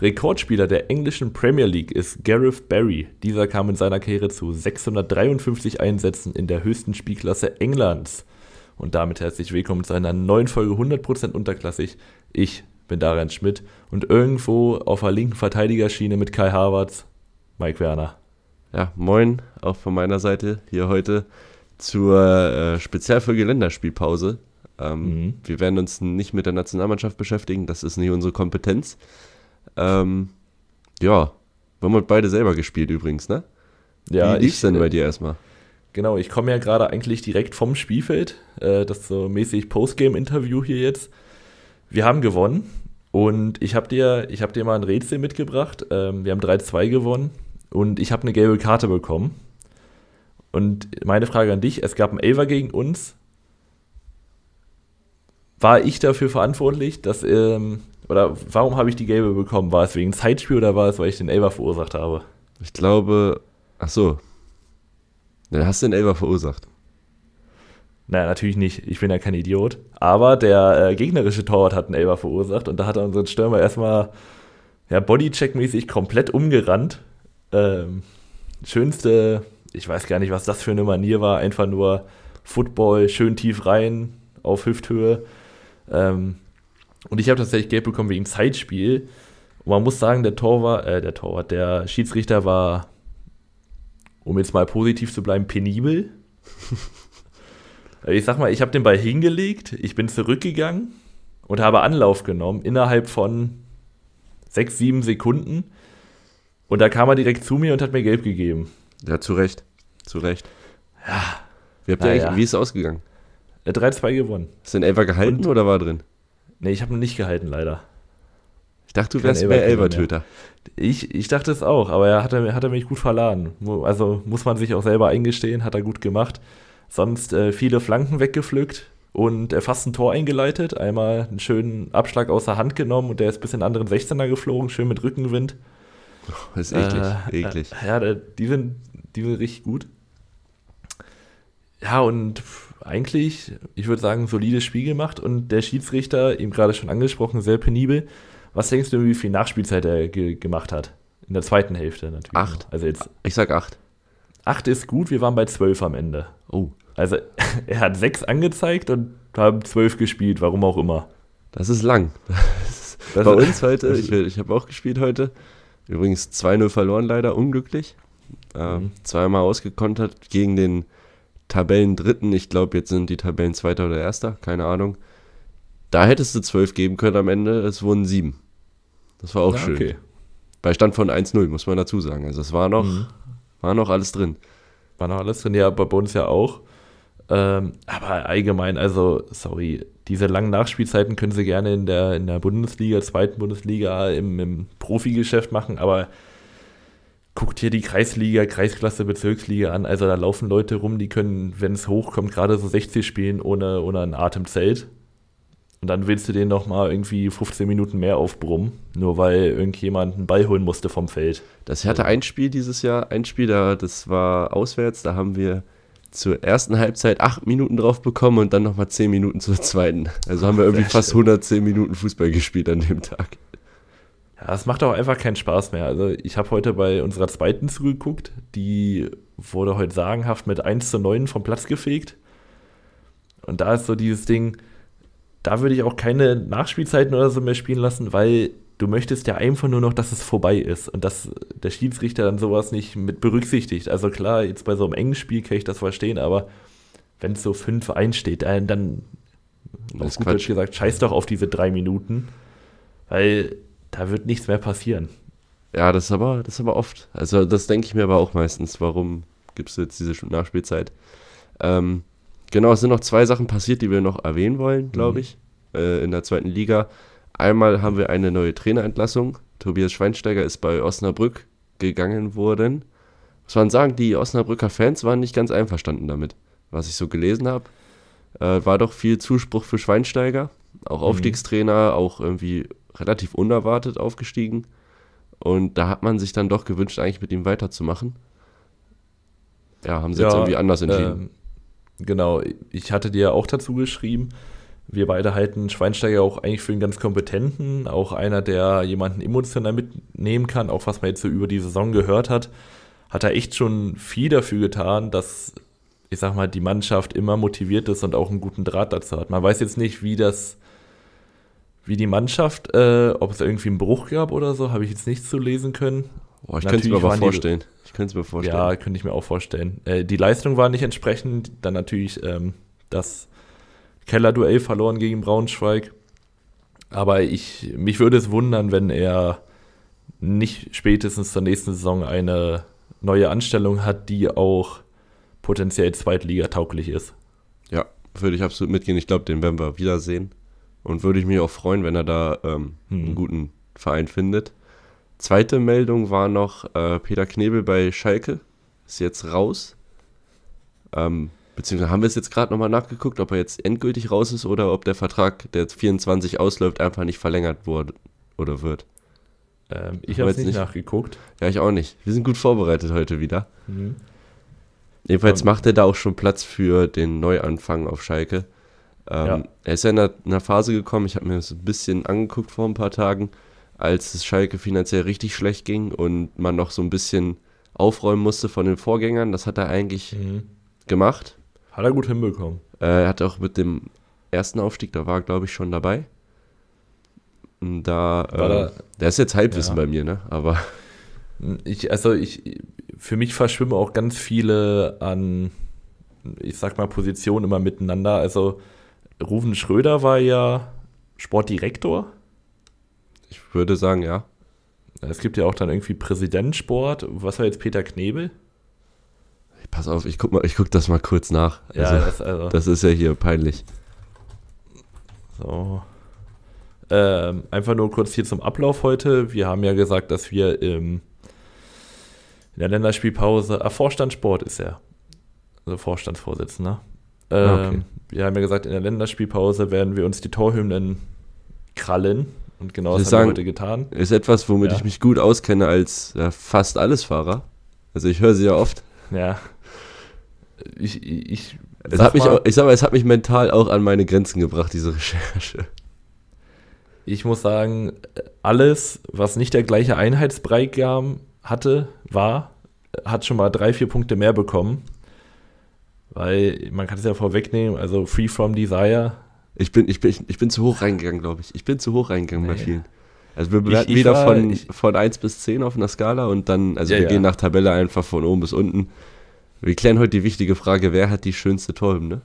Rekordspieler der englischen Premier League ist Gareth Barry. Dieser kam in seiner Karriere zu 653 Einsätzen in der höchsten Spielklasse Englands. Und damit herzlich willkommen zu einer neuen Folge 100% unterklassig. Ich bin Darian Schmidt und irgendwo auf der linken Verteidigerschiene mit Kai Havertz, Mike Werner. Ja, moin, auch von meiner Seite hier heute zur äh, Spezialfolge Länderspielpause. Ähm, mhm. Wir werden uns nicht mit der Nationalmannschaft beschäftigen, das ist nicht unsere Kompetenz. Ähm, ja, wir haben beide selber gespielt übrigens, ne? Ja, Wie lief's denn bei dir erstmal? Genau, ich komme ja gerade eigentlich direkt vom Spielfeld. Äh, das so mäßig Postgame-Interview hier jetzt. Wir haben gewonnen und ich habe dir, hab dir mal ein Rätsel mitgebracht. Ähm, wir haben 3-2 gewonnen und ich habe eine gelbe Karte bekommen. Und meine Frage an dich: Es gab einen Elver gegen uns. War ich dafür verantwortlich, dass ähm, oder warum habe ich die gelbe bekommen? War es wegen Zeitspiel oder war es, weil ich den Elber verursacht habe? Ich glaube, ach so. Dann hast du den Elber verursacht. Naja, natürlich nicht. Ich bin ja kein Idiot. Aber der äh, gegnerische Torwart hat einen Elber verursacht und da hat er unseren Stürmer erstmal ja, Bodycheck-mäßig komplett umgerannt. Ähm, schönste, ich weiß gar nicht, was das für eine Manier war. Einfach nur Football, schön tief rein, auf Hüfthöhe. Ähm, und ich habe tatsächlich Geld bekommen wegen Zeitspiel. Und man muss sagen, der Torwart, äh, der Torwart, der Schiedsrichter war, um jetzt mal positiv zu bleiben, penibel. ich sag mal, ich habe den Ball hingelegt, ich bin zurückgegangen und habe Anlauf genommen innerhalb von sechs, sieben Sekunden. Und da kam er direkt zu mir und hat mir Gelb gegeben. Ja, zu Recht. Zu Recht. Ja. Wie, habt ihr eigentlich, wie ist es ausgegangen? 3-2 äh, gewonnen. Ist denn Elfer gehalten und, oder war drin? Nee, ich habe ihn nicht gehalten, leider. Ich dachte, du wärst mehr Elbertöter. Ich, ich dachte es auch, aber er hat, hat er mich gut verladen. Also muss man sich auch selber eingestehen, hat er gut gemacht. Sonst äh, viele Flanken weggepflückt und er fast ein Tor eingeleitet. Einmal einen schönen Abschlag aus der Hand genommen und der ist bis in den anderen 16er geflogen, schön mit Rückenwind. Das ist eklig, äh, eklig. Äh, ja, die sind, die sind richtig gut. Ja, und eigentlich, ich würde sagen, solides Spiel gemacht und der Schiedsrichter, eben gerade schon angesprochen, sehr penibel. Was denkst du, wie viel Nachspielzeit er ge gemacht hat? In der zweiten Hälfte natürlich. Acht. Also jetzt. Ich sag acht. Acht ist gut, wir waren bei zwölf am Ende. Oh. Also er hat sechs angezeigt und haben zwölf gespielt, warum auch immer. Das ist lang. Das ist bei uns heute, ich, ich habe auch gespielt heute. Übrigens 2-0 verloren leider, unglücklich. Ähm, mhm. zweimal ausgekontert gegen den Tabellendritten, ich glaube, jetzt sind die Tabellen Zweiter oder Erster, keine Ahnung. Da hättest du zwölf geben können am Ende, es wurden sieben. Das war auch ja, schön. Okay. Bei Stand von 1-0, muss man dazu sagen. Also es war noch, mhm. war noch alles drin. War noch alles drin, ja, bei uns ja auch. Ähm, aber allgemein, also, sorry, diese langen Nachspielzeiten können sie gerne in der, in der Bundesliga, zweiten Bundesliga, im, im Profigeschäft machen, aber guckt hier die Kreisliga, Kreisklasse, Bezirksliga an. Also da laufen Leute rum, die können, wenn es hochkommt, gerade so 60 spielen ohne, ohne ein Atemzelt. Und dann willst du den nochmal irgendwie 15 Minuten mehr aufbrummen, nur weil irgendjemand einen Ball holen musste vom Feld. Das hatte ein Spiel dieses Jahr, ein Spiel, da, das war auswärts, da haben wir zur ersten Halbzeit acht Minuten drauf bekommen und dann nochmal 10 Minuten zur zweiten. Also haben wir irgendwie fast 110 Minuten Fußball gespielt an dem Tag. Ja, es macht auch einfach keinen Spaß mehr. Also ich habe heute bei unserer zweiten zugeguckt, die wurde heute sagenhaft mit 1 zu 9 vom Platz gefegt. Und da ist so dieses Ding, da würde ich auch keine Nachspielzeiten oder so mehr spielen lassen, weil du möchtest ja einfach nur noch, dass es vorbei ist und dass der Schiedsrichter dann sowas nicht mit berücksichtigt. Also klar, jetzt bei so einem engen Spiel kann ich das verstehen, aber wenn es so 5-1 steht, dann, dann auf gut Deutsch gesagt, scheiß doch auf diese drei Minuten, weil da wird nichts mehr passieren. Ja, das ist aber, das ist aber oft. Also das denke ich mir aber auch meistens. Warum gibst du jetzt diese Nachspielzeit? Ähm, genau, es sind noch zwei Sachen passiert, die wir noch erwähnen wollen, glaube mhm. ich, äh, in der zweiten Liga. Einmal haben wir eine neue Trainerentlassung. Tobias Schweinsteiger ist bei Osnabrück gegangen worden. Muss man sagen, die Osnabrücker Fans waren nicht ganz einverstanden damit, was ich so gelesen habe. Äh, war doch viel Zuspruch für Schweinsteiger. Auch mhm. Aufstiegstrainer, auch irgendwie relativ unerwartet aufgestiegen. Und da hat man sich dann doch gewünscht, eigentlich mit ihm weiterzumachen. Ja, haben sie ja, jetzt irgendwie anders entschieden. Ähm, genau, ich hatte dir ja auch dazu geschrieben. wir beide halten Schweinsteiger auch eigentlich für einen ganz kompetenten, auch einer, der jemanden emotional mitnehmen kann, auch was man jetzt so über die Saison gehört hat, hat er echt schon viel dafür getan, dass, ich sag mal, die Mannschaft immer motiviert ist und auch einen guten Draht dazu hat. Man weiß jetzt nicht, wie das, wie die Mannschaft, äh, ob es irgendwie einen Bruch gab oder so, habe ich jetzt nicht zu lesen können. Boah, ich könnte es mir aber vorstellen. Die, ich könnte es mir vorstellen. Ja, könnte ich mir auch vorstellen. Äh, die Leistung war nicht entsprechend, dann natürlich ähm, das Keller-Duell verloren gegen Braunschweig. Aber ich, mich würde es wundern, wenn er nicht spätestens zur nächsten Saison eine neue Anstellung hat, die auch potenziell Zweitliga-tauglich ist. Ja, würde ich absolut mitgehen. Ich glaube, den werden wir wiedersehen. Und würde ich mich auch freuen, wenn er da ähm, hm. einen guten Verein findet. Zweite Meldung war noch äh, Peter Knebel bei Schalke. Ist jetzt raus. Ähm, Beziehungsweise haben wir es jetzt gerade nochmal nachgeguckt, ob er jetzt endgültig raus ist oder ob der Vertrag, der jetzt 24 ausläuft, einfach nicht verlängert wurde oder wird. Ähm, ich habe es nicht, nicht, nachgeguckt. Ja, ich auch nicht. Wir sind gut vorbereitet heute wieder. Mhm. Jedenfalls macht er da auch schon Platz für den Neuanfang auf Schalke. Ähm, ja. Er ist ja in einer, in einer Phase gekommen, ich habe mir das ein bisschen angeguckt vor ein paar Tagen, als es Schalke finanziell richtig schlecht ging und man noch so ein bisschen aufräumen musste von den Vorgängern. Das hat er eigentlich mhm. gemacht. Hat er gut hinbekommen. Äh, er hat auch mit dem ersten Aufstieg, da war glaube ich schon dabei. Da, äh, der ist jetzt Halbwissen ja. bei mir, ne? Aber. Ich, also ich, für mich verschwimmen auch ganz viele an, ich sag mal, Positionen immer miteinander. Also Rufen Schröder war ja Sportdirektor. Ich würde sagen, ja. Es gibt ja auch dann irgendwie Präsidentsport. Was war jetzt Peter Knebel? Pass auf, ich guck, mal, ich guck das mal kurz nach. Also, ja, das, also. das ist ja hier peinlich. So. Ähm, einfach nur kurz hier zum Ablauf heute. Wir haben ja gesagt, dass wir im, in der Länderspielpause, ah, Vorstandssport ist er. Also Vorstandsvorsitzender. Ah, ähm, okay. Wir haben ja gesagt, in der Länderspielpause werden wir uns die Torhymnen krallen. Und genau das haben wir heute getan. Ist etwas, womit ja. ich mich gut auskenne als ja, fast alles Fahrer. Also ich höre sie ja oft. Ja ich, ich, es hat mich ich sag mal, es hat mich mental auch an meine Grenzen gebracht, diese Recherche. Ich muss sagen, alles, was nicht der gleiche Einheitsbrei hatte, war, hat schon mal drei, vier Punkte mehr bekommen. Weil man kann es ja vorwegnehmen, also Free From Desire. Ich bin, ich bin, ich bin zu hoch reingegangen, glaube ich. Ich bin zu hoch reingegangen nee. bei vielen. Also wir bewerten wieder war, von, ich, von 1 bis 10 auf einer Skala und dann, also ja, wir ja. gehen nach Tabelle einfach von oben bis unten. Wir klären heute die wichtige Frage, wer hat die schönste Torhymne?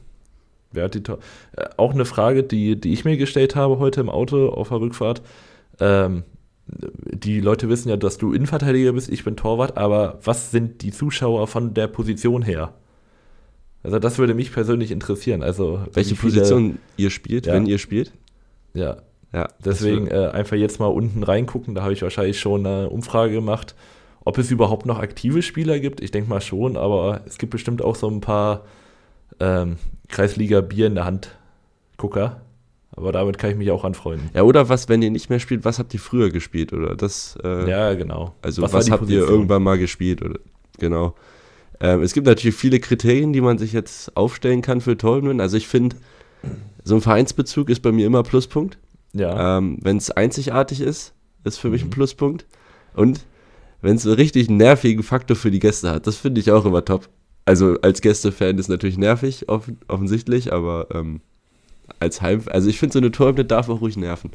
Wer hat die Tor äh, Auch eine Frage, die, die ich mir gestellt habe heute im Auto auf der Rückfahrt. Ähm, die Leute wissen ja, dass du Innenverteidiger bist, ich bin Torwart, aber was sind die Zuschauer von der Position her? Also das würde mich persönlich interessieren. Also welche viele, Position ihr spielt, ja, wenn ihr spielt? Ja. Ja. Deswegen äh, einfach jetzt mal unten reingucken. Da habe ich wahrscheinlich schon eine Umfrage gemacht. Ob es überhaupt noch aktive Spieler gibt, ich denke mal schon, aber es gibt bestimmt auch so ein paar ähm, Kreisliga-Bier in der Hand Gucker. Aber damit kann ich mich auch anfreunden. Ja, oder was, wenn ihr nicht mehr spielt, was habt ihr früher gespielt? Oder das. Äh, ja, genau. Also, was, was habt Position? ihr irgendwann mal gespielt? Oder, genau. Ähm, es gibt natürlich viele Kriterien, die man sich jetzt aufstellen kann für Torhymnen. Also, ich finde, so ein Vereinsbezug ist bei mir immer Pluspunkt. Ja. Ähm, wenn es einzigartig ist, ist für mhm. mich ein mhm. Pluspunkt. Und wenn es so richtig einen nervigen Faktor für die Gäste hat. Das finde ich auch immer top. Also als Gästefan ist natürlich nervig, off offensichtlich, aber ähm, als Heim, also ich finde so eine Torhymne darf auch ruhig nerven.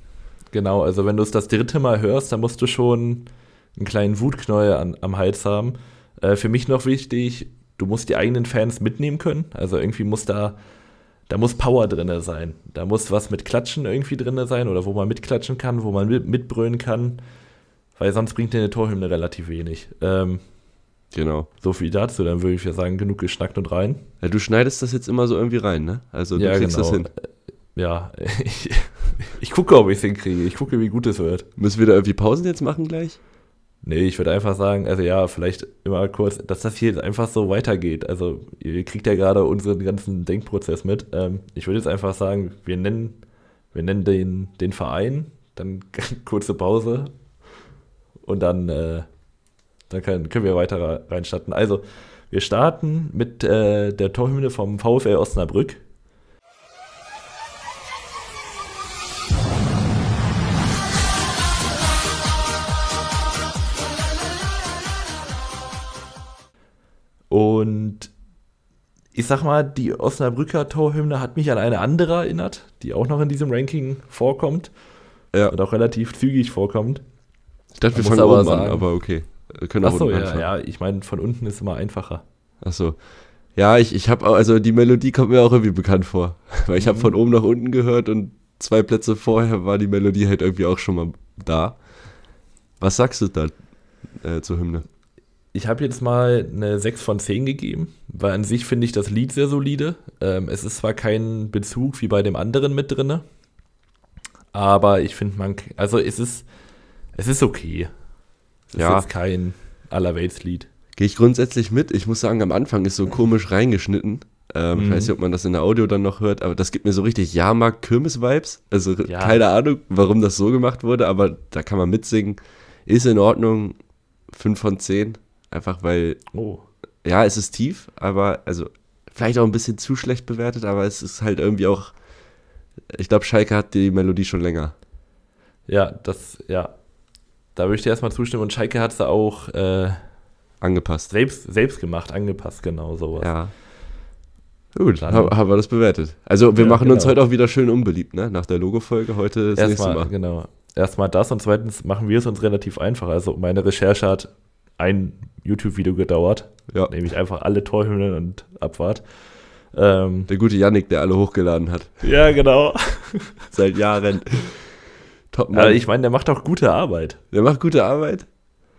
Genau, also wenn du es das dritte Mal hörst, dann musst du schon einen kleinen Wutknäuel an, am Hals haben. Äh, für mich noch wichtig, du musst die eigenen Fans mitnehmen können. Also irgendwie muss da, da muss Power drin sein. Da muss was mit Klatschen irgendwie drin sein oder wo man mitklatschen kann, wo man mit, mitbrüllen kann. Weil sonst bringt dir eine Torhymne relativ wenig. Ähm, genau. So viel dazu, dann würde ich ja sagen, genug geschnackt und rein. Ja, du schneidest das jetzt immer so irgendwie rein, ne? Also du ja, kriegst genau. das hin. Äh, ja, ich, ich gucke, ob ich es hinkriege. Ich gucke, wie gut es wird. Müssen wir da irgendwie Pausen jetzt machen gleich? Nee, ich würde einfach sagen, also ja, vielleicht immer kurz, dass das hier einfach so weitergeht. Also ihr kriegt ja gerade unseren ganzen Denkprozess mit. Ähm, ich würde jetzt einfach sagen, wir nennen, wir nennen den, den Verein, dann kurze Pause und dann, äh, dann können, können wir weiter reinstarten. Also, wir starten mit äh, der Torhymne vom VfL Osnabrück. Und ich sag mal, die Osnabrücker Torhymne hat mich an eine andere erinnert, die auch noch in diesem Ranking vorkommt. Ja. Und auch relativ zügig vorkommt. Ich dachte, wir fangen oben an, sagen- aber okay. Wir können auch Achso, unten ja, anfangen. ja, ich meine, von unten ist immer einfacher. Achso. Ja, ich, ich habe also die Melodie kommt mir auch irgendwie bekannt vor. Weil ich habe Mhm. von oben nach unten gehört und zwei Plätze vorher war die Melodie halt irgendwie auch schon mal da. Was sagst du da äh, zur Hymne? Ich habe jetzt mal eine 6 von 10 gegeben, weil an sich finde ich das Lied sehr solide. Ähm, es ist zwar kein Bezug wie bei dem anderen mit drinne, aber ich finde man, also es ist, es ist okay. Es Ja. ist jetzt kein Allerweltslied. Gehe ich grundsätzlich mit. Ich muss sagen, am Anfang ist so komisch reingeschnitten. Ähm, Ich Mhm. weiß nicht, ob man das in der Audio dann noch hört, aber das gibt mir so richtig Jahrmarkt-Kirmes-Vibes. Also Ja. keine Ahnung, warum das so gemacht wurde, aber da kann man mitsingen. Ist in Ordnung. 5 von 10. Einfach weil Oh. ja, es ist tief, aber also vielleicht auch ein bisschen zu schlecht bewertet, aber es ist halt irgendwie auch. Ich glaube, Schalke hat die Melodie schon länger. Ja, das, ja. Da würde ich dir erstmal zustimmen. Und Schalke hat es auch äh, Angepasst. selbst, selbst gemacht, angepasst, genau sowas. Ja. Gut, Dann- ha- haben wir das bewertet. Also wir Ja, machen uns genau. heute auch wieder schön unbeliebt, ne? Nach der Logo-Folge. Heute das nächste Erstmal, Mal. genau. Erstmal das und zweitens machen wir es uns relativ einfach. Also meine Recherche hat ein YouTube-Video gedauert, Ja. nämlich einfach alle Torhymnen und Abfahrt. Ähm, Der gute Yannick, der alle hochgeladen hat. ja, genau. Seit Jahren. Top Mann. Aber ich meine, der macht auch gute Arbeit. der macht gute Arbeit.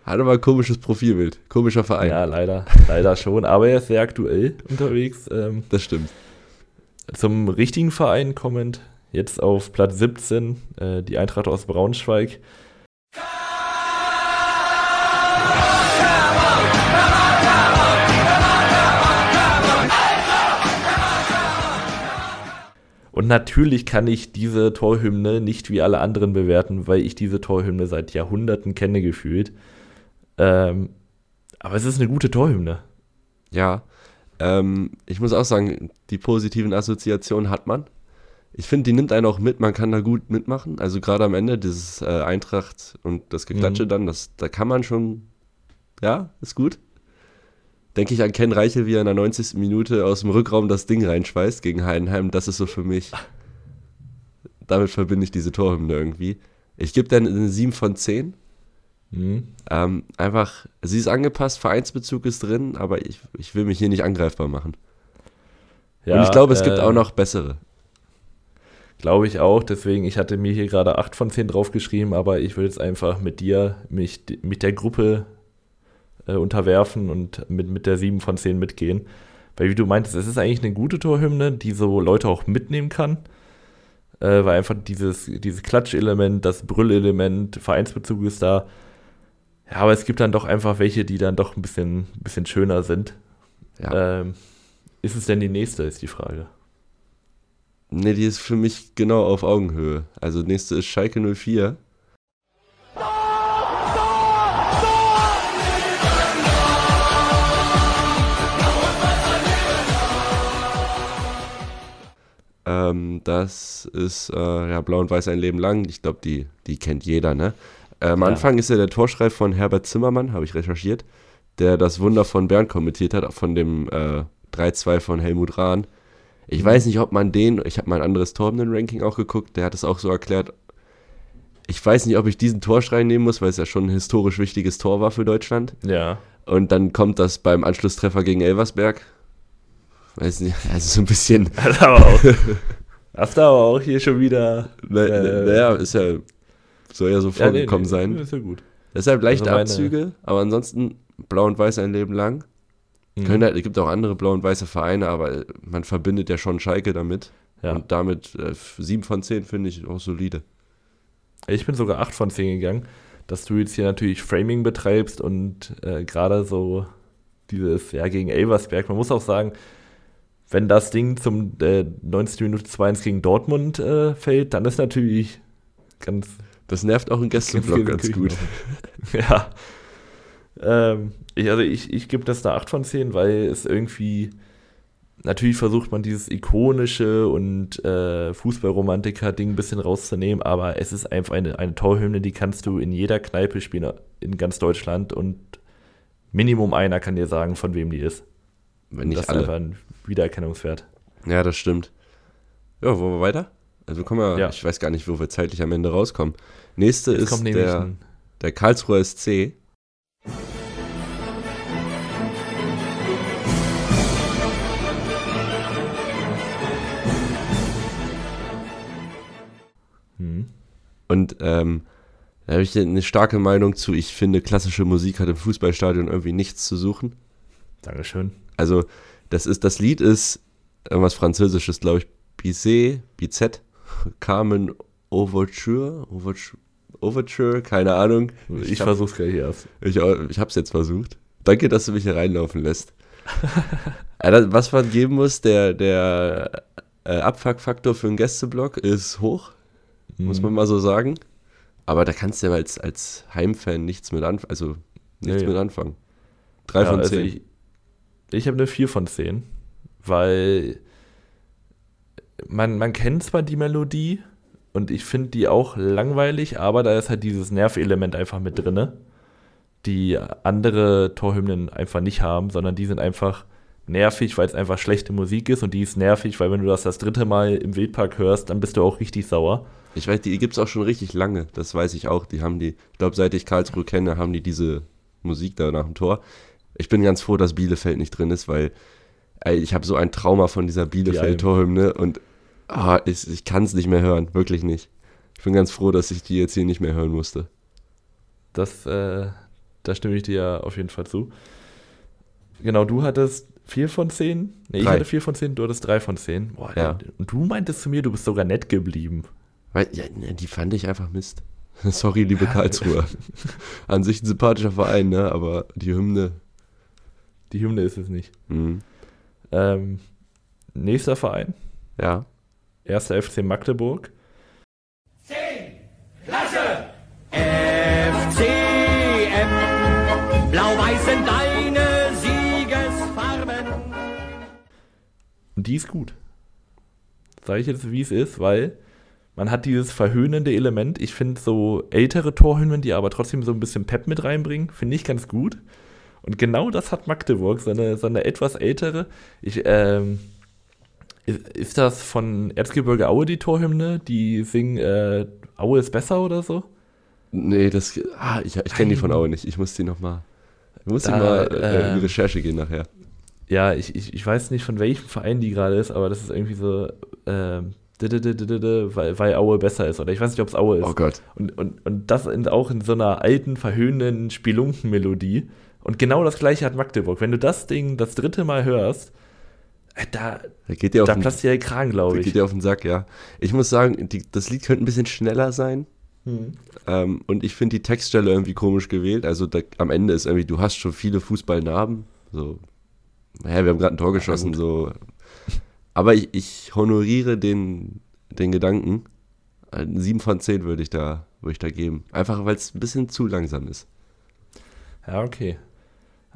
Hat aber ein komisches Profilbild. Komischer Verein. Ja, leider, leider schon. Aber er ist sehr aktuell unterwegs. Ähm, Das stimmt. zum richtigen Verein kommend jetzt auf Platz 17 äh, die Eintracht aus Braunschweig. Und natürlich kann ich diese Torhymne nicht wie alle anderen bewerten, weil ich diese Torhymne seit Jahrhunderten kenne gefühlt. Ähm, aber es ist eine gute Torhymne. Ja. Ähm, ich muss auch sagen, die positiven Assoziationen hat man. Ich finde, die nimmt einen auch mit, man kann da gut mitmachen. Also gerade am Ende, dieses äh, Eintracht und das Geklatsche Mhm. dann, das, da kann man schon, ja, ist gut. Denke ich an Ken Reichel, wie er in der 90. Minute aus dem Rückraum das Ding reinschweißt gegen Heidenheim. Das ist so für mich, damit verbinde ich diese Torhymne irgendwie. Ich gebe dann eine 7 von 10. Mhm. Ähm, einfach, sie ist angepasst, Vereinsbezug ist drin, aber ich, ich will mich hier nicht angreifbar machen. Ja, und ich glaube, es gibt äh, auch noch bessere. Glaube ich auch, deswegen, ich hatte mir hier gerade 8 von 10 draufgeschrieben, aber ich würde jetzt einfach mit dir, mich mit der Gruppe äh, unterwerfen und mit, mit der 7 von 10 mitgehen. Weil wie du meintest, es ist eigentlich eine gute Torhymne, die so Leute auch mitnehmen kann. Äh, weil einfach dieses, dieses Klatschelement, das Brüllelement, Vereinsbezug ist da. Ja, aber es gibt dann doch einfach welche, die dann doch ein bisschen, bisschen schöner sind. Ja. Ähm, ist es denn die nächste, ist die Frage. Nee, die ist für mich genau auf Augenhöhe. Also nächste ist Schalke 04. Ähm, das ist äh, ja Blau und Weiß ein Leben lang. Ich glaube, die, die kennt jeder, ne? Äh, am Ja. Anfang ist ja der Torschrei von Herbert Zimmermann, habe ich recherchiert, der das Wunder von Bern kommentiert hat, von dem äh, 3-2 von Helmut Rahn. Ich Mhm. weiß nicht, ob man den, ich habe mal ein anderes Torben-Ranking auch geguckt, der hat es auch so erklärt. Ich weiß nicht, ob ich diesen Torschrei nehmen muss, weil es ja schon ein historisch wichtiges Tor war für Deutschland. Ja. Und dann kommt das beim Anschlusstreffer gegen Elversberg. Weiß nicht, also so ein bisschen, Hast du aber auch, hast du aber auch hier schon wieder. na, Äh, naja, ist ja, soll ja so Ja, nee, vorgekommen nee, sein. Ist ja gut. Deshalb leichte Also meine- Abzüge, aber ansonsten blau und weiß ein Leben lang. Mhm. Können halt, es gibt auch andere blau und weiße Vereine, aber man verbindet ja schon Schalke damit. ja. Und damit äh, 7 von 10 finde ich auch solide. Ich bin sogar 8 von 10 gegangen, dass du jetzt hier natürlich Framing betreibst und äh, gerade so dieses, ja, gegen Elversberg. Man muss auch sagen, wenn das Ding zum äh, 90. Minute 2-1 gegen Dortmund äh, fällt, dann ist natürlich ganz, Das nervt auch im Gästeblock ganz viel gut. Küchen ja. Ähm, ich, also ich, ich gebe das eine 8 von 10, weil es irgendwie, natürlich versucht man dieses ikonische und äh, Fußballromantiker-Ding ein bisschen rauszunehmen, aber es ist einfach eine, eine Torhymne, die kannst du in jeder Kneipe spielen in ganz Deutschland und Minimum einer kann dir sagen, von wem die ist. Wenn nicht das ist alle. einfach ein Wiedererkennungswert. Ja, das stimmt. Ja, wollen wir weiter? Also kommen wir, Ja. ich weiß gar nicht, wo wir zeitlich am Ende rauskommen. Nächste Jetzt ist der, der Karlsruher SC. hm, Und ähm, da habe ich eine starke Meinung zu. Ich finde, klassische Musik hat im Fußballstadion irgendwie nichts zu suchen. Dankeschön. Also, das ist, das Lied ist irgendwas Französisches, glaube ich. Bizet, Bizet, Carmen Overture, Overture, Overture, keine Ahnung. Ich, hab- versuch's gleich erst. Ich, au- ich hab's jetzt versucht. Danke, dass du mich hier reinlaufen lässt. Ja, das- Was man geben muss, der, der äh, Abfuck-Faktor für einen Gästeblock ist hoch, muss man mal so sagen. Aber da kannst du ja als, als Heimfan nichts mit anfangen. Also nichts Nee. mit anfangen. Drei Ja, von also zehn. ich ich habe eine 4 von 10, weil man, man kennt zwar die Melodie und ich finde die auch langweilig, aber da ist halt dieses Nervelement einfach mit drinne, die andere Torhymnen einfach nicht haben, sondern die sind einfach nervig, weil es einfach schlechte Musik ist und die ist nervig, weil wenn du das das dritte Mal im Wildpark hörst, dann bist du auch richtig sauer. Ich weiß, die gibt's auch schon richtig lange. Das weiß ich auch. Die haben die, ich glaube, seit ich Karlsruhe kenne, haben die diese Musik da nach dem Tor. Ich bin ganz froh, dass Bielefeld nicht drin ist, weil ey, ich habe so ein Trauma von dieser Bielefeld-Torhymne und ah, ich, ich kann es nicht mehr hören. Wirklich nicht. Ich bin ganz froh, dass ich die jetzt hier nicht mehr hören musste. Das, äh, da stimme ich dir ja auf jeden Fall zu. Genau, du hattest 4 von 10. Nee, ich hatte 4 von 10, du hattest 3 von 10. Boah, Ja. Und du meintest zu mir, du bist sogar nett geblieben. Weil, ja, ne, die fand ich einfach Mist. Sorry, liebe Karlsruhe. An sich ein sympathischer Verein, ne? Aber die Hymne. Die Hymne ist es nicht. Hm, Ähm, nächster Verein, ja. 1. FC Magdeburg. FCM. Blau-Weiß sind deine Siegesfarben. Und die ist gut. Sage ich jetzt, wie es ist, weil man hat dieses verhöhnende Element. Ich finde so ältere Torhymnen, die aber trotzdem so ein bisschen Pep mit reinbringen, finde ich ganz gut. Und genau das hat Magdeburg, so eine, so eine etwas ältere. Ich, ähm, ist, ist das von Erzgebirge Aue die Torhymne? Die singen äh, Aue ist besser oder so? Nee, das. Ah, ich, ich kenne die von Aue nicht. Ich muss die nochmal. Ich muss die Da, mal äh, in die äh, Recherche gehen nachher. Ja, ich, ich, ich weiß nicht, von welchem Verein die gerade ist, aber das ist irgendwie so, ähm, didididididi, weil, weil Aue besser ist. Oder ich weiß nicht, ob es Aue ist. Oh Gott. Und, und, und das in, auch in so einer alten, verhöhnenden Spelunkenmelodie. Und genau das gleiche hat Magdeburg. Wenn du das Ding das dritte Mal hörst, äh, da, Da geht dir auf, da den, platzt dir der Kragen, da glaube geht ich. dir auf den Sack, ja. Ich muss sagen, die, das Lied könnte ein bisschen schneller sein. Hm. Ähm, und ich finde die Textstelle irgendwie komisch gewählt. Also da, am Ende ist irgendwie, du hast schon viele Fußballnarben. So, naja, wir haben gerade ein Tor geschossen. gut. so. Aber ich, ich honoriere den, den Gedanken. Ein 7 von 10 würde ich da, würde ich da geben. Einfach weil es ein bisschen zu langsam ist. Ja, okay.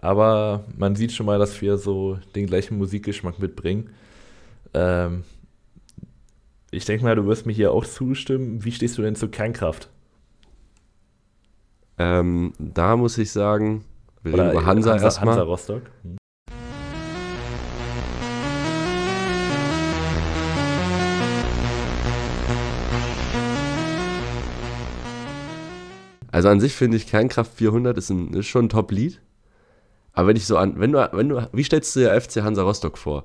Aber man sieht schon mal, dass wir so den gleichen Musikgeschmack mitbringen. Ähm, ich denke mal, du wirst mir hier auch zustimmen. Wie stehst du denn zu Kernkraft? Ähm, da muss ich sagen, wir Oder reden über Hansa, Hansa, erstmal. Hansa Rostock. Hm. Also an sich finde ich Kernkraft 400 ist, ein, ist schon ein Top-Lied. Aber wenn ich so an, wenn du, wenn du, wie stellst du dir FC Hansa Rostock vor?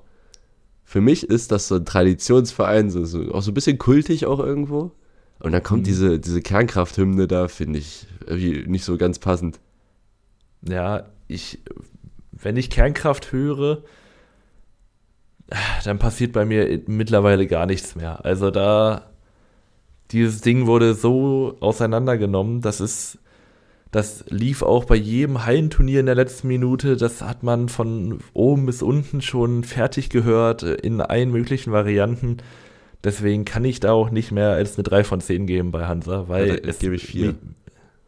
Für mich ist das so ein Traditionsverein, so, so, auch so ein bisschen kultig auch irgendwo. Und dann kommt Mhm. diese, diese Kernkraft-Hymne da, finde ich irgendwie nicht so ganz passend. Ja, ich, wenn ich Kernkraft höre, dann passiert bei mir mittlerweile gar nichts mehr. Also da, dieses Ding wurde so auseinandergenommen, das ist, das lief auch bei jedem Hallenturnier in der letzten Minute, das hat man von oben bis unten schon fertig gehört, äh, in allen möglichen Varianten. Deswegen kann ich da auch nicht mehr als eine 3 von 10 geben bei Hansa, weil Ja, vier. Mich,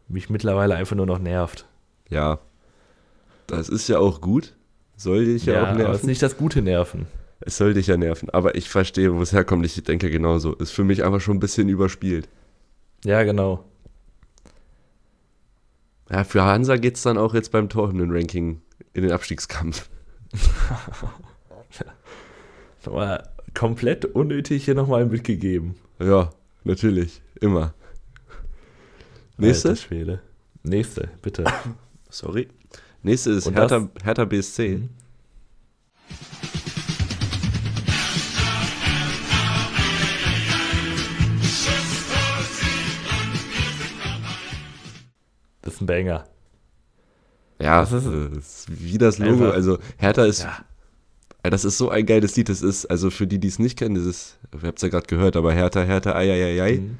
mich mittlerweile einfach nur noch nervt. Ja. Das ist ja auch gut. Soll dich ja, Ja, auch aber es ist nerven. nicht das gute Nerven. Es soll dich ja nerven. Aber ich verstehe, wo es herkommt. Ich denke genauso. Ist für mich einfach schon ein bisschen überspielt. Ja, genau. Ja, für Hansa geht es dann auch jetzt beim Torhymnen-Ranking in den Abstiegskampf. Nochmal komplett unnötig hier nochmal mitgegeben. Ja, natürlich. Immer. Nächste? Schwede. Nächste, bitte. Sorry. Nächste ist Hertha, Hertha BSC. Mhm. Das ist ein Banger. Ja, das ist wie das Logo. Einfach- Also Hertha ist, Ja. Das ist so ein geiles Lied. Das ist, also für die, die es nicht kennen, das ist, ihr habt es ja gerade gehört, aber Hertha, Hertha, ei, ei, ei, ei. Mhm.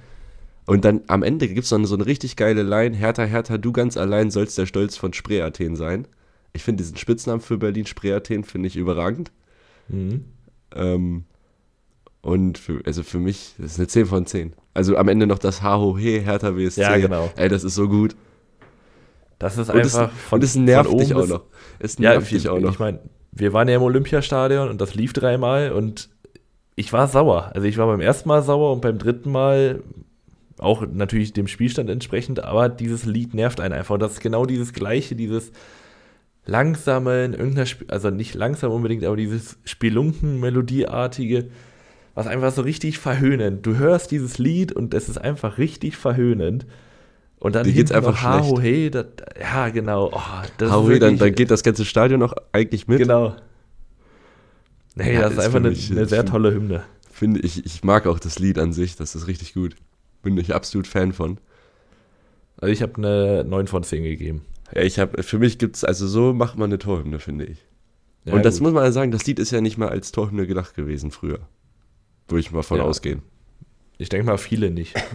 Und dann am Ende gibt es noch so eine richtig geile Line. Hertha, Hertha, du ganz allein sollst der Stolz von Spree Athen sein. Ich finde diesen Spitznamen für Berlin, Spree Athen, finde ich überragend. Mhm. Ähm, und für, also für mich, das ist eine 10 von 10. Also am Ende noch das H-Ho, he, Hertha BSC. Ja, genau. Ey, das ist so gut. Das ist Und es, einfach und es nervt von dich auch noch. Es Ja, nervt dich auch noch. ich meine, wir waren ja im Olympiastadion und das lief dreimal und ich war sauer. Also ich war beim ersten Mal sauer und beim dritten Mal auch natürlich dem Spielstand entsprechend, aber dieses Lied nervt einen einfach. Und das ist genau dieses gleiche, dieses langsame, in irgendeiner Sp also nicht langsam unbedingt, aber dieses Spelunken-Melodieartige, was einfach so richtig verhöhnend. Du hörst dieses Lied und es ist einfach richtig verhöhnend. Und dann geht's hinten einfach Ha, hey, das, ja genau. Oh, das ist Hau, he, dann, dann geht das ganze Stadion noch eigentlich mit. Genau. Nee, Ja, das ist ist einfach eine, mich- eine sehr tolle Hymne. Finde ich, ich mag auch das Lied an sich, das ist richtig gut. Bin ich absolut Fan von. Also ich habe eine 9 von 10 gegeben. Ja, ich habe, für mich gibt's, also so macht man eine Torhymne, finde ich. Ja, Und das gut. muss man ja sagen, das Lied ist ja nicht mal als Torhymne gedacht gewesen früher. Würde ich mal von Ja. ausgehen. Ich denke mal, viele nicht.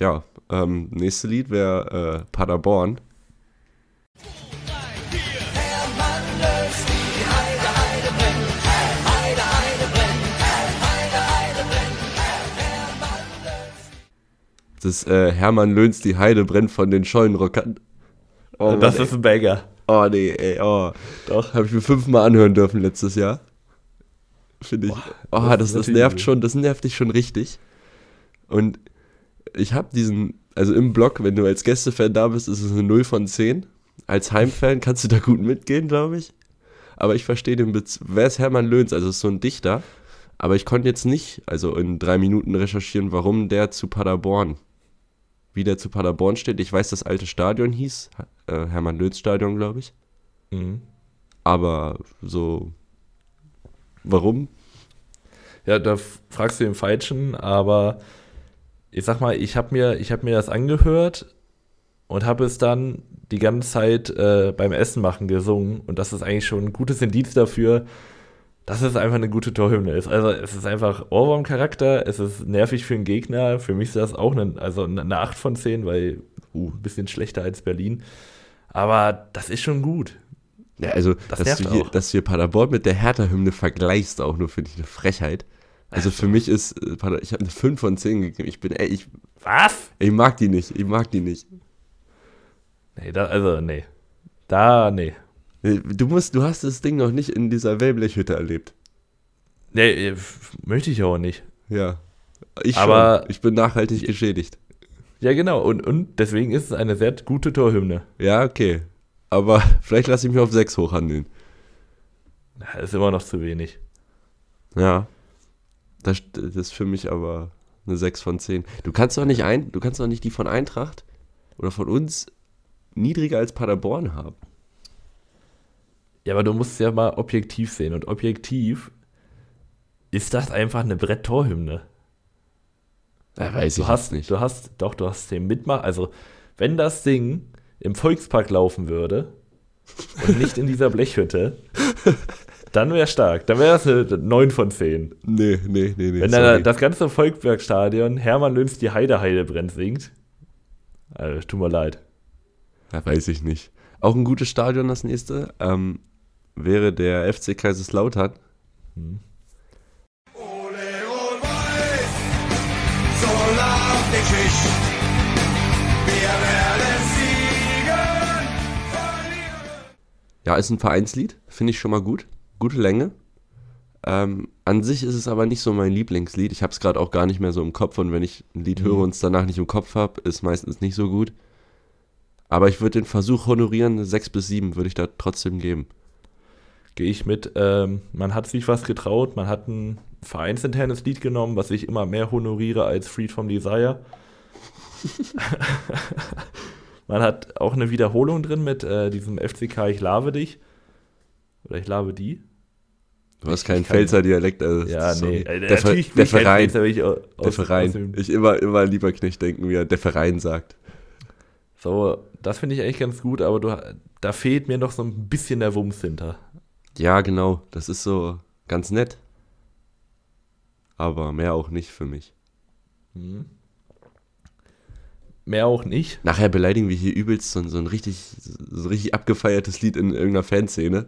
Ja, ähm, nächste Lied wäre äh, Paderborn. Das äh, Hermann Löhns Die Heide brennt von den Schollenrockern. Oh, das Mann, ist ein Banger. ey. oh nee, ey, oh. Doch. Habe ich mir fünfmal anhören dürfen letztes Jahr. Finde ich. Oh, das das, das, nervt schon, das nervt dich schon richtig. Und ich habe diesen, also im Blog, wenn du als Gästefan da bist, ist es eine 0 von 10. Als Heimfan kannst du da gut mitgehen, glaube ich. Aber ich verstehe den Bez Wer ist Hermann Löhns? Also ist so ein Dichter. Aber ich konnte jetzt nicht, also in drei Minuten recherchieren, warum der zu Paderborn, wie der zu Paderborn steht. Ich weiß, das alte Stadion hieß, äh, Hermann Löhns Stadion, glaube ich. Mhm. Aber so, warum? Ja, da fragst du den Falschen, aber ich sag mal, ich habe mir, ich hab mir das angehört und habe es dann die ganze Zeit äh, beim Essen machen gesungen und das ist eigentlich schon ein gutes Indiz dafür, dass es einfach eine gute Torhymne ist. Also es ist einfach Ohrwurm-Charakter, es ist nervig für den Gegner, für mich ist das auch eine, also eine 8 von 10, weil uh, ein bisschen schlechter als Berlin, aber das ist schon gut. Ja, also, Das dass, du hier, dass du hier Paderborn mit der Hertha-Hymne vergleichst, auch nur finde ich eine Frechheit. Also für mich ist, äh, Pader- ich habe eine 5 von 10 gegeben. Ich bin, ey, ich, Was? ich mag die nicht. Ich mag die nicht. Nee, da, also nee. Da, nee. Äh, Du musst, du hast das Ding noch nicht in dieser Wellblechhütte erlebt. Nee, äh, möchte ich auch nicht. Ja. Ich Aber- schon. Ich bin nachhaltig geschädigt. Ja, genau. Und, und deswegen ist es eine sehr gute Torhymne. Ja, okay. Aber vielleicht lasse ich mich auf 6 hochhandeln. Das ist immer noch zu wenig. Ja. Das, das ist für mich aber eine 6 von 10. Du kannst doch nicht ein, du kannst doch nicht die von Eintracht oder von uns niedriger als Paderborn haben. Ja, aber du musst es ja mal objektiv sehen. Und objektiv ist das einfach eine Brett-Torhymne. Ja, weiß Du hast, du hast, doch, du hast den Mitmach. Also, wenn das Ding im Volkspark laufen würde und nicht in dieser Blechhütte, dann wäre stark. Dann wäre das eine 9 von 10. Nee, nee, nee, nee. Wenn sorry. dann das ganze Volksparkstadion Hermann Löns die Heide Heide brennt singt, also, tut mir leid. ja, weiß ich nicht. Auch ein gutes Stadion, das nächste, ähm, wäre der FC Kaiserslautern. Ole und Weiß, so lacht die Schicht. Wir werden siegen, verlieren. Ja, ist ein Vereinslied, finde ich schon mal gut. Gute Länge. Ähm, an sich ist es aber nicht so mein Lieblingslied. Ich habe es gerade auch gar nicht mehr so im Kopf und wenn ich ein Lied höre und es danach nicht im Kopf habe, ist meistens nicht so gut. Aber ich würde den Versuch honorieren, 6 bis 7 würde ich da trotzdem geben. Gehe ich mit. Ähm, man hat sich was getraut, man hat ein vereinsinternes Lied genommen, was ich immer mehr honoriere als Freed from Desire. man hat auch eine Wiederholung drin mit äh, diesem FCK Ich lave dich. Oder ich lave die. Du hast keinen Pfälzer Dialekt. Also Ja, nee. äh, Der, der kein Verein. Pfälzer, Der aus- aus Verein. Ich immer, immer lieber Knecht denken, wie er der Verein sagt. So, das finde ich eigentlich ganz gut, aber du, da fehlt mir noch so ein bisschen der Wumms hinter. Ja, genau. Das ist so ganz nett. Aber mehr auch nicht für mich. Mehr auch nicht. Nachher beleidigen wir hier übelst so, ein- so ein richtig, so ein richtig abgefeiertes Lied in irgendeiner Fanszene.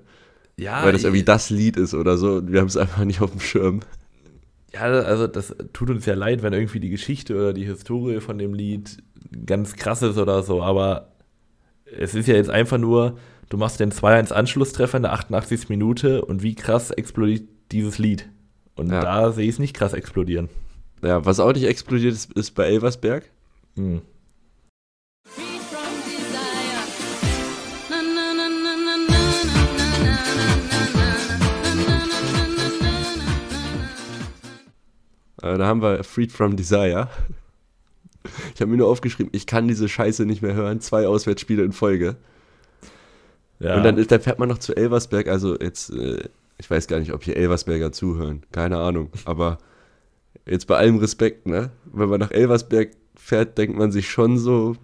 Ja, weil das irgendwie das Lied ist oder so. Und wir haben es einfach nicht auf dem Schirm. Ja, also das tut uns ja leid, wenn irgendwie die Geschichte oder die Historie von dem Lied ganz krass ist oder so, aber es ist ja jetzt einfach nur, du machst den 2-1-Anschlusstreffer in der 88. Minute und wie krass explodiert dieses Lied. Und Ja. da sehe ich es nicht krass explodieren. Ja, was auch nicht explodiert ist, ist bei Elversberg. Hm. Da haben wir Freed from Desire. Ich habe mir nur aufgeschrieben, ich kann diese Scheiße nicht mehr hören. Zwei Auswärtsspiele in Folge. Ja. Und dann, dann fährt man noch zu Elversberg. Also jetzt, äh, ich weiß gar nicht, ob hier Elversberger zuhören. Keine Ahnung. Aber jetzt bei allem Respekt, ne? Wenn man nach Elversberg fährt, denkt man sich schon so,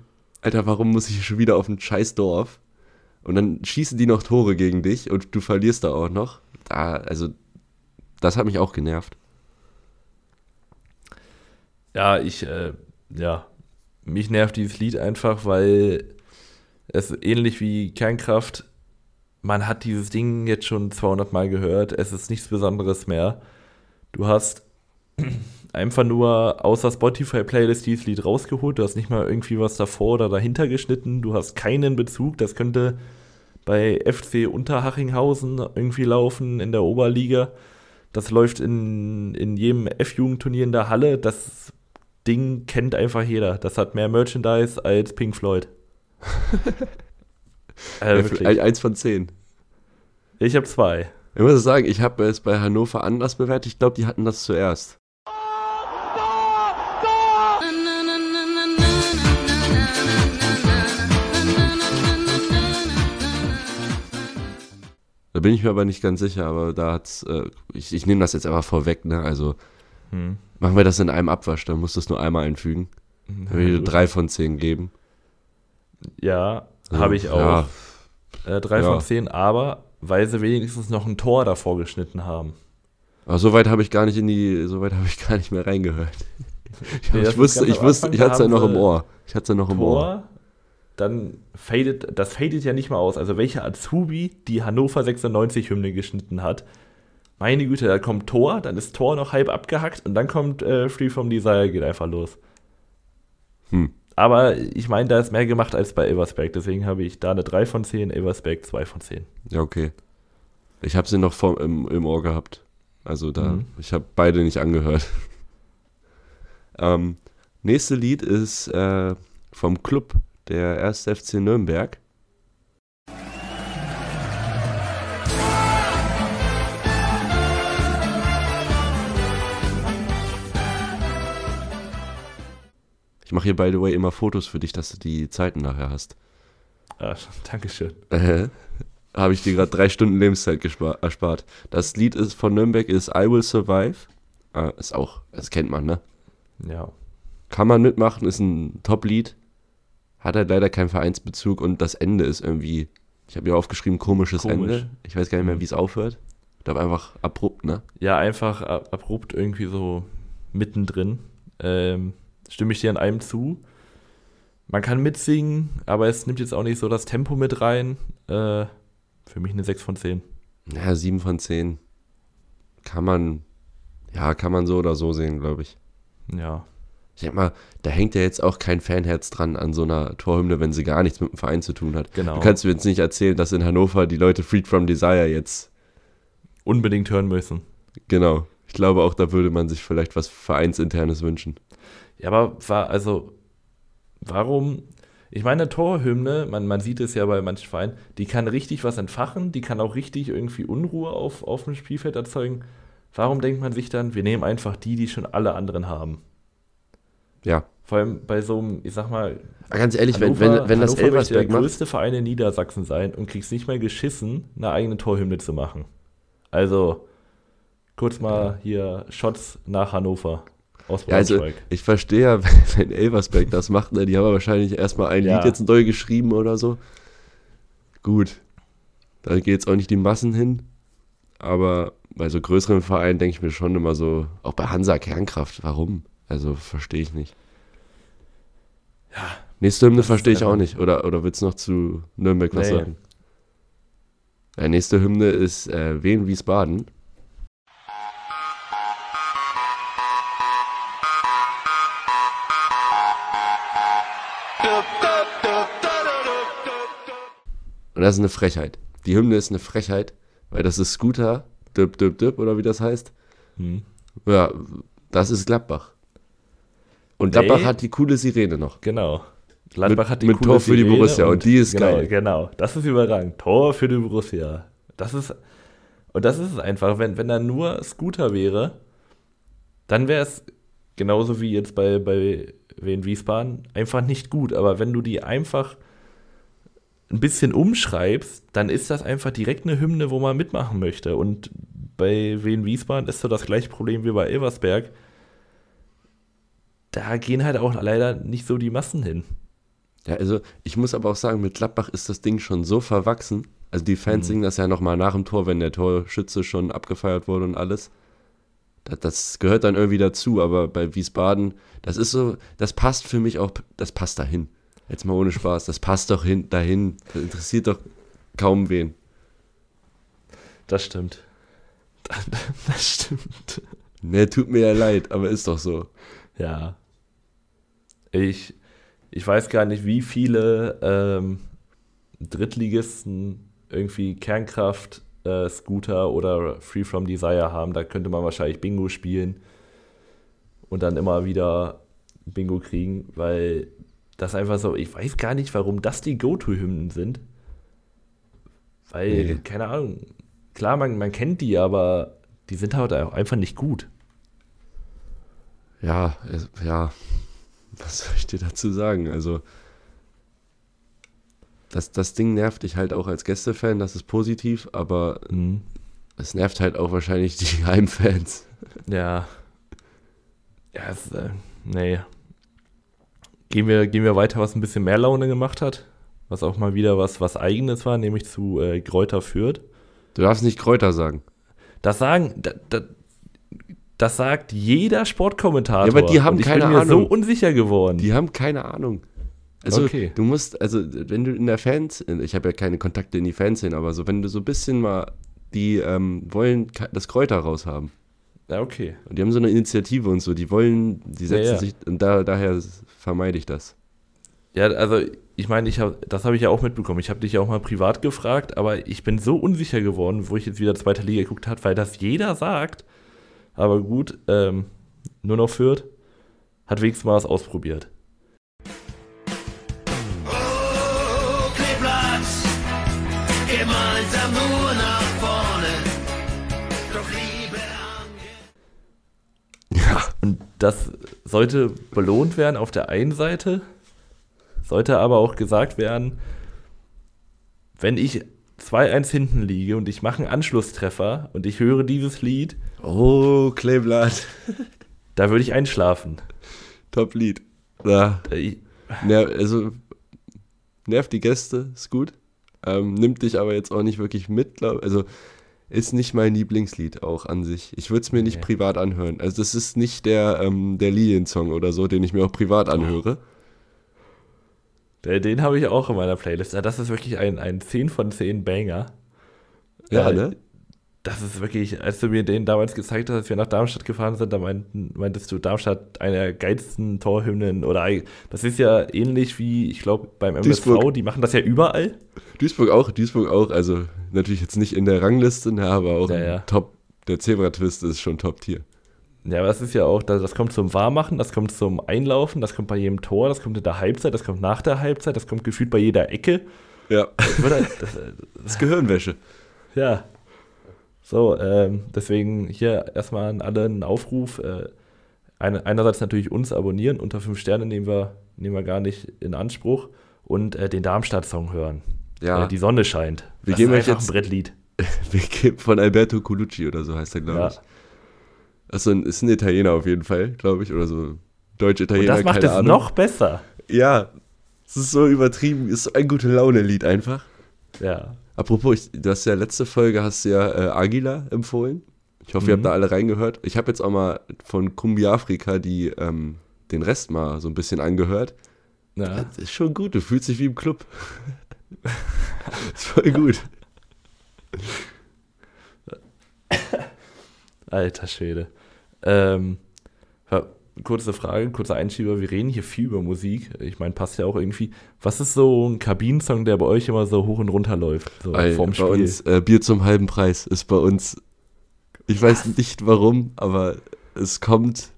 Alter, warum muss ich schon wieder auf ein scheiß Dorf? Und dann schießen die noch Tore gegen dich und du verlierst da auch noch. Da, also, das hat mich auch genervt. Ja, ich, äh, ja, mich nervt dieses Lied einfach, weil es ähnlich wie Kernkraft, man hat dieses Ding jetzt schon 200 Mal gehört, es ist nichts Besonderes mehr. Du hast einfach nur außer Spotify-Playlist dieses Lied rausgeholt, du hast nicht mal irgendwie was davor oder dahinter geschnitten, du hast keinen Bezug, das könnte bei FC Unterhachinghausen irgendwie laufen in der Oberliga. Das läuft in, in jedem F-Jugendturnier in der Halle. Das Ding kennt einfach jeder. Das hat mehr Merchandise als Pink Floyd. äh, Ja, Eins von zehn. Ich habe zwei. Ich muss sagen, ich habe es bei Hannover anders bewertet. Ich glaube, die hatten das zuerst. Da bin ich mir aber nicht ganz sicher, aber da hat's, äh, ich, ich nehme das jetzt einfach vorweg, ne? Also Hm. machen wir das in einem Abwasch, dann musst du es nur einmal einfügen. Dann würde ich drei von zehn geben. Ja, Also, habe ich auch. Ja, Äh, drei Ja. von zehn, aber weil sie wenigstens noch ein Tor davor geschnitten haben. aber so weit habe ich gar nicht in die, so weit habe ich gar nicht mehr reingehört. Ich, Nee, ich wusste, ich wusste, ich hatte es ja noch im Ohr. Ich hatte es ja noch im Ohr. Tor, dann fadet, das fadet ja nicht mal aus. Also welcher Azubi die Hannover 96 Hymne geschnitten hat. Meine Güte, da kommt Tor, dann ist Tor noch halb abgehackt und dann kommt äh, Free from Desire, geht einfach los. Hm. Aber ich meine, da ist mehr gemacht als bei Elversberg, deswegen habe ich da eine 3 von 10, Elversberg 2 von 10. Ja, okay. Ich habe sie noch vor, im, im Ohr gehabt. Also da, Mhm. ich habe beide nicht angehört. ähm, nächste Lied ist äh, vom Club, der 1. FC Nürnberg. Ich mache hier, by the way, immer Fotos für dich, dass du die Zeiten nachher hast. Ah, Dankeschön. Äh, habe ich dir gerade drei Stunden Lebenszeit erspart. Das Lied ist von Nürnberg ist I Will Survive. Äh, ist auch, das kennt man, ne? Ja. Kann man mitmachen, ist ein Top-Lied. Hat halt leider keinen Vereinsbezug und das Ende ist irgendwie, ich habe hier aufgeschrieben, komisches Komisch. Ende. Ich weiß gar nicht mehr, wie es aufhört. Ich glaube einfach abrupt, ne? Ja, einfach ab- abrupt irgendwie so mittendrin. Ähm, stimme ich dir an einem zu. Man kann mitsingen, aber es nimmt jetzt auch nicht so das Tempo mit rein. Äh, für mich eine 6 von 10. Ja, 7 von 10. Kann man, ja, kann man so oder so sehen, glaube ich. Ja. Ich denke mal, da hängt ja jetzt auch kein Fanherz dran an so einer Torhymne, wenn sie gar nichts mit dem Verein zu tun hat. Genau. Du kannst mir jetzt nicht erzählen, dass in Hannover die Leute Freed from Desire jetzt, Unbedingt hören müssen. genau. Ich glaube auch, da würde man sich vielleicht was Vereinsinternes wünschen. Ja, aber war, also, warum Ich meine, eine Torhymne, man, man sieht es ja bei manchen Vereinen, die kann richtig was entfachen, die kann auch richtig irgendwie Unruhe auf, auf dem Spielfeld erzeugen. Warum denkt man sich dann, wir nehmen einfach die, die schon alle anderen haben? Ja. Vor allem bei so einem, ich sag mal, ganz ehrlich, wenn, Hannover, wenn, wenn das Hannover möchte der Elversberg macht, größte Verein in Niedersachsen sein und kriegst nicht mal geschissen, eine eigene Torhymne zu machen. Also, kurz mal hier Shots nach Hannover aus Ja, also ich verstehe ja, wenn Elversberg das macht, ne, die haben ja wahrscheinlich erstmal ein Ja. Lied jetzt neu geschrieben oder so. Gut, da geht jetzt auch nicht die Massen hin, aber bei so größeren Vereinen denke ich mir schon immer so, auch bei Hansa Kernkraft, warum? Also verstehe ich nicht. Ja. Nächste Hymne verstehe ich auch nicht. Oder, oder willst du noch zu Nürnberg was Nee. sagen? Ja, nächste Hymne ist äh, Wien Und das ist eine Frechheit. Die Hymne ist eine Frechheit, weil das ist Scooter, düpp, düpp, düpp, oder wie das heißt. Hm. Ja, das ist Gladbach. Und Nee. Gladbach hat die coole Sirene noch. Genau. Gladbach Mit- hat die mit coole Tor für die Sirene Borussia und die ist genau, geil. Genau, das ist überragend. Tor für die Borussia. Das ist, und das ist es einfach, wenn, wenn da nur Scooter wäre, dann wäre es genauso wie jetzt bei, bei Wien Wiesbaden einfach nicht gut. Aber wenn du die einfach ein bisschen umschreibst, dann ist das einfach direkt eine Hymne, wo man mitmachen möchte. Und bei Wien Wiesbaden ist so das gleiche Problem wie bei Elversberg. Da gehen halt auch leider nicht so die Massen hin. Ja, also ich muss aber auch sagen, mit Gladbach ist das Ding schon so verwachsen. Also die Mhm. Fans singen das ja nochmal nach dem Tor, wenn der Torschütze schon abgefeiert wurde und alles. Das, das gehört dann irgendwie dazu, aber bei Wiesbaden, das ist so, das passt für mich auch, das passt dahin. Jetzt mal ohne Spaß, das passt doch hin, dahin. Das interessiert doch kaum wen. Das stimmt. Das stimmt. Ne, tut mir ja leid, aber ist doch so. Ja. Ich, ich weiß gar nicht, wie viele ähm, Drittligisten irgendwie Kernkraft, äh, Scooter oder Free From Desire haben. Da könnte man wahrscheinlich Bingo spielen und dann immer wieder Bingo kriegen, weil das einfach so, ich weiß gar nicht, warum das die Go-To-Hymnen sind. Weil, Nee. keine Ahnung, klar, man, man kennt die, aber die sind halt auch einfach nicht gut. Ja, ja, was soll ich dir dazu sagen? Also, das, das Ding nervt dich halt auch als Gästefan, das ist positiv, aber Mhm. es nervt halt auch wahrscheinlich die Heimfans. Ja. Ja, es, äh, nee. Gehen wir, gehen wir weiter, was ein bisschen mehr Laune gemacht hat. Was auch mal wieder was, was Eigenes war, nämlich zu äh, Kräuter Fürth. Du darfst nicht Kräuter sagen. Das sagen, da, da, das sagt jeder Sportkommentator. Ja, aber die haben Und ich keine bin mir so Ahnung. unsicher geworden. Die haben keine Ahnung. Also, Okay. du musst, also, wenn du in der Fans, ich habe ja keine Kontakte in die Fanszene, aber so, wenn du so ein bisschen mal, die ähm, wollen das Kräuter raushaben. Ja, okay. Und die haben so eine Initiative und so, die wollen, die setzen ja. sich, und da, daher vermeide ich das. Ja, also ich meine, ich hab, das habe ich ja auch mitbekommen. Ich habe dich ja auch mal privat gefragt, aber ich bin so unsicher geworden, wo ich jetzt wieder zweite Liga geguckt habe, weil das jeder sagt. Aber gut, ähm, nur noch Fürth hat wenigstens mal was ausprobiert. Das sollte belohnt werden auf der einen Seite, sollte aber auch gesagt werden, wenn ich 2-1 hinten liege und ich mache einen Anschlusstreffer und ich höre dieses Lied, Oh, Kleeblatt. da würde ich einschlafen. Top Lied. Ja, Äh, ich- ner also nervt die Gäste, ist gut. Ähm, nimmt dich aber jetzt auch nicht wirklich mit, glaub, also ist nicht mein Lieblingslied auch an sich. Ich würde es mir nicht Nee. privat anhören. Also das ist nicht der, ähm, der Lilien-Song oder so, den ich mir auch privat anhöre. Der- Den habe ich auch in meiner Playlist. Ja, Das ist wirklich ein, ein 10 von 10 Banger. Ja, Äh, ne? Das ist wirklich, als du mir den damals gezeigt hast, als wir nach Darmstadt gefahren sind, da meinten, meintest du, Darmstadt eine der geilsten Torhymnen oder das ist ja ähnlich wie, ich glaube, beim MSV, Duisburg. die machen das ja überall. Duisburg auch, Duisburg auch. Also natürlich jetzt nicht in der Rangliste, ne, aber auch Ja, ja. Top. Der Zebra-Twist ist schon Top-Tier. Ja, aber es ist ja auch, das, das kommt zum Warmmachen, das kommt zum Einlaufen, das kommt bei jedem Tor, das kommt in der Halbzeit, das kommt nach der Halbzeit, das kommt gefühlt bei jeder Ecke. Ja. Das halt, das, Das ist Gehirnwäsche. Ja. So, ähm, deswegen hier erstmal an alle einen Aufruf. Äh, eine, einerseits natürlich uns abonnieren, unter fünf Sterne nehmen wir, nehmen wir gar nicht in Anspruch und äh, den Darmstadt-Song hören. Ja. Äh, die Sonne scheint. Wir das geben ist euch jetzt- ein Brettlied. Wir geben von Alberto Colucci oder so heißt er, glaube Ja. ich. Also ein, ist ein Italiener auf jeden Fall, glaube ich, oder so Deutsch-Italiener, das macht es Ahnung. noch besser. Ja, es ist so übertrieben, ist so ein gute Laune-Lied einfach. Ja. Apropos, ich, du hast ja letzte Folge hast du ja äh, Aguila empfohlen. Ich hoffe, ihr habt Mhm. da alle reingehört. Ich habe jetzt auch mal von Cumbia Afrika die, ähm, den Rest mal so ein bisschen angehört. ja. Das ist schon gut, du fühlst dich wie im Club. ist voll gut. Alter Schwede. Ähm, kurze Frage, kurzer Einschieber. Wir reden hier viel über Musik. Ich meine, passt ja auch irgendwie. Was ist so ein Kabinensong, der bei euch immer so hoch und runter läuft? So Ey, vorm bei Spiel. uns äh, Bier zum halben Preis ist bei uns. Ich weiß nicht warum, aber es kommt.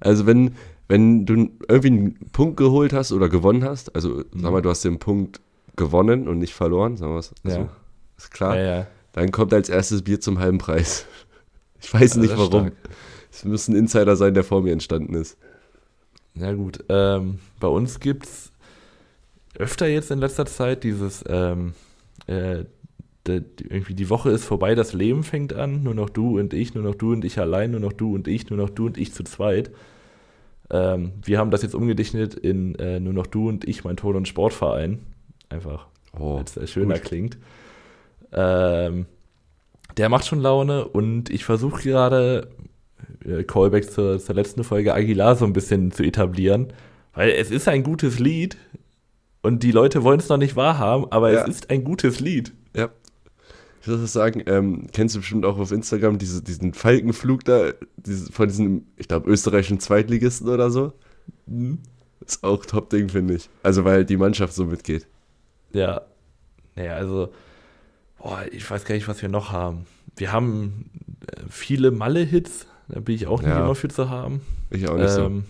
Also wenn, wenn du irgendwie einen Punkt geholt hast oder gewonnen hast, also sag mal, du hast den Punkt gewonnen und nicht verloren, sagen wir es Ja. so, ist klar, ja, ja. dann kommt als erstes Bier zum halben Preis. Ich weiß Ja, nicht warum. Es muss ein Insider sein, der vor mir entstanden ist. Ja gut, ähm, bei uns gibt es öfter jetzt in letzter Zeit dieses, ähm, äh, de, die, irgendwie die Woche ist vorbei, das Leben fängt an, nur noch du und ich, nur noch du und ich allein, nur noch du und ich, nur noch du und ich zu zweit. Ähm, wir haben das jetzt umgedichtet in äh, nur noch du und ich, mein Ton- und Sportverein. Einfach, Oh, weil es schöner gut. klingt. Ähm, der macht schon Laune und ich versuche gerade, äh, Callback zur, zur letzten Folge, Aguilar so ein bisschen zu etablieren, weil es ist ein gutes Lied und die Leute wollen es noch nicht wahrhaben, aber Ja. es ist ein gutes Lied. Ja. Ich würde sagen, ähm, kennst du bestimmt auch auf Instagram diese, diesen Falkenflug da, diese, von diesem, ich glaube, österreichischen Zweitligisten oder so? Ist auch Top-Ding, finde ich. Also, weil die Mannschaft so mitgeht. Ja. Naja, also, boah, ich weiß gar nicht, was wir noch haben. Wir haben äh, viele Malle-Hits, da bin ich auch nicht Ja. immer für zu haben. Ich auch nicht so. Ähm,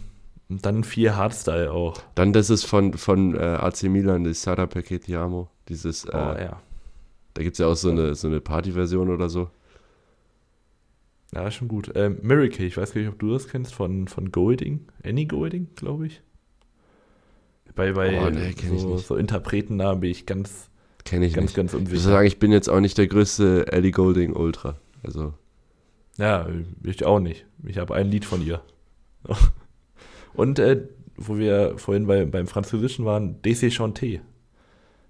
und dann viel Hardstyle auch. Dann das ist von, von äh, AC Milan, das Sara Perché Dieses, äh, Oh, ja. da gibt es ja auch so eine, so eine Party-Version oder so. Ja, schon gut. Ähm, Miracle, ich weiß gar nicht, ob du das kennst, von, von Golding. Annie Golding, glaube ich. Bei, bei Oh, nee, so, so Interpretennamen bin ich ganz, Kenne ich ganz, nicht. ganz Ich muss sagen, ich bin jetzt auch nicht der größte Ellie Golding Ultra. Also, Ja, ich auch nicht. Ich habe ein Lied von ihr. Und äh, wo wir vorhin bei, beim Französischen waren, DC Chanté.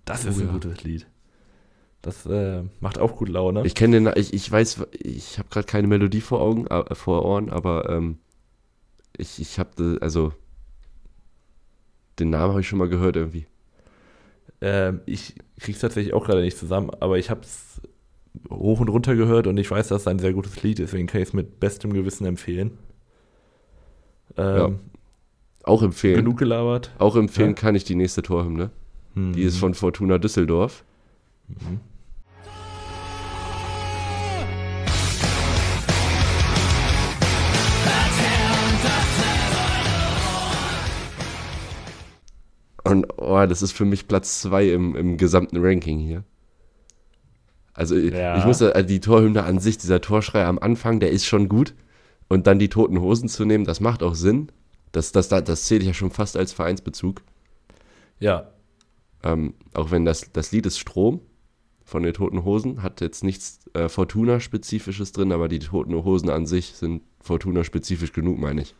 Das ist Oh ein ja. gutes Lied. Das äh, macht auch gut Laune. ich kenne den, ich, ich weiß, ich habe gerade keine Melodie vor Augen, äh, vor Ohren, aber ähm, ich, ich habe, also, den Namen habe ich schon mal gehört irgendwie. Ähm, ich krieg's tatsächlich auch gerade nicht zusammen, aber ich habe es hoch und runter gehört und ich weiß, dass es ein sehr gutes Lied ist, deswegen kann ich es mit bestem Gewissen empfehlen. Ähm, Auch empfehlen. Genug gelabert. Auch empfehlen Ja. kann ich die nächste Torhymne. Hm. Die ist von Fortuna Düsseldorf. Und oh, das ist für mich Platz 2 im, im gesamten Ranking hier. Also ich, Ja. ich muss also die Torhymne an sich, dieser Torschrei am Anfang, der ist schon gut. Und dann die toten Hosen zu nehmen, das macht auch Sinn. Das, das, das, das zähle ich ja schon fast als Vereinsbezug. Ja, Ähm, auch wenn das, das Lied ist Strom von den Toten Hosen, hat jetzt nichts äh, Fortuna-Spezifisches drin, aber die Toten Hosen an sich sind Fortuna-spezifisch genug, meine ich.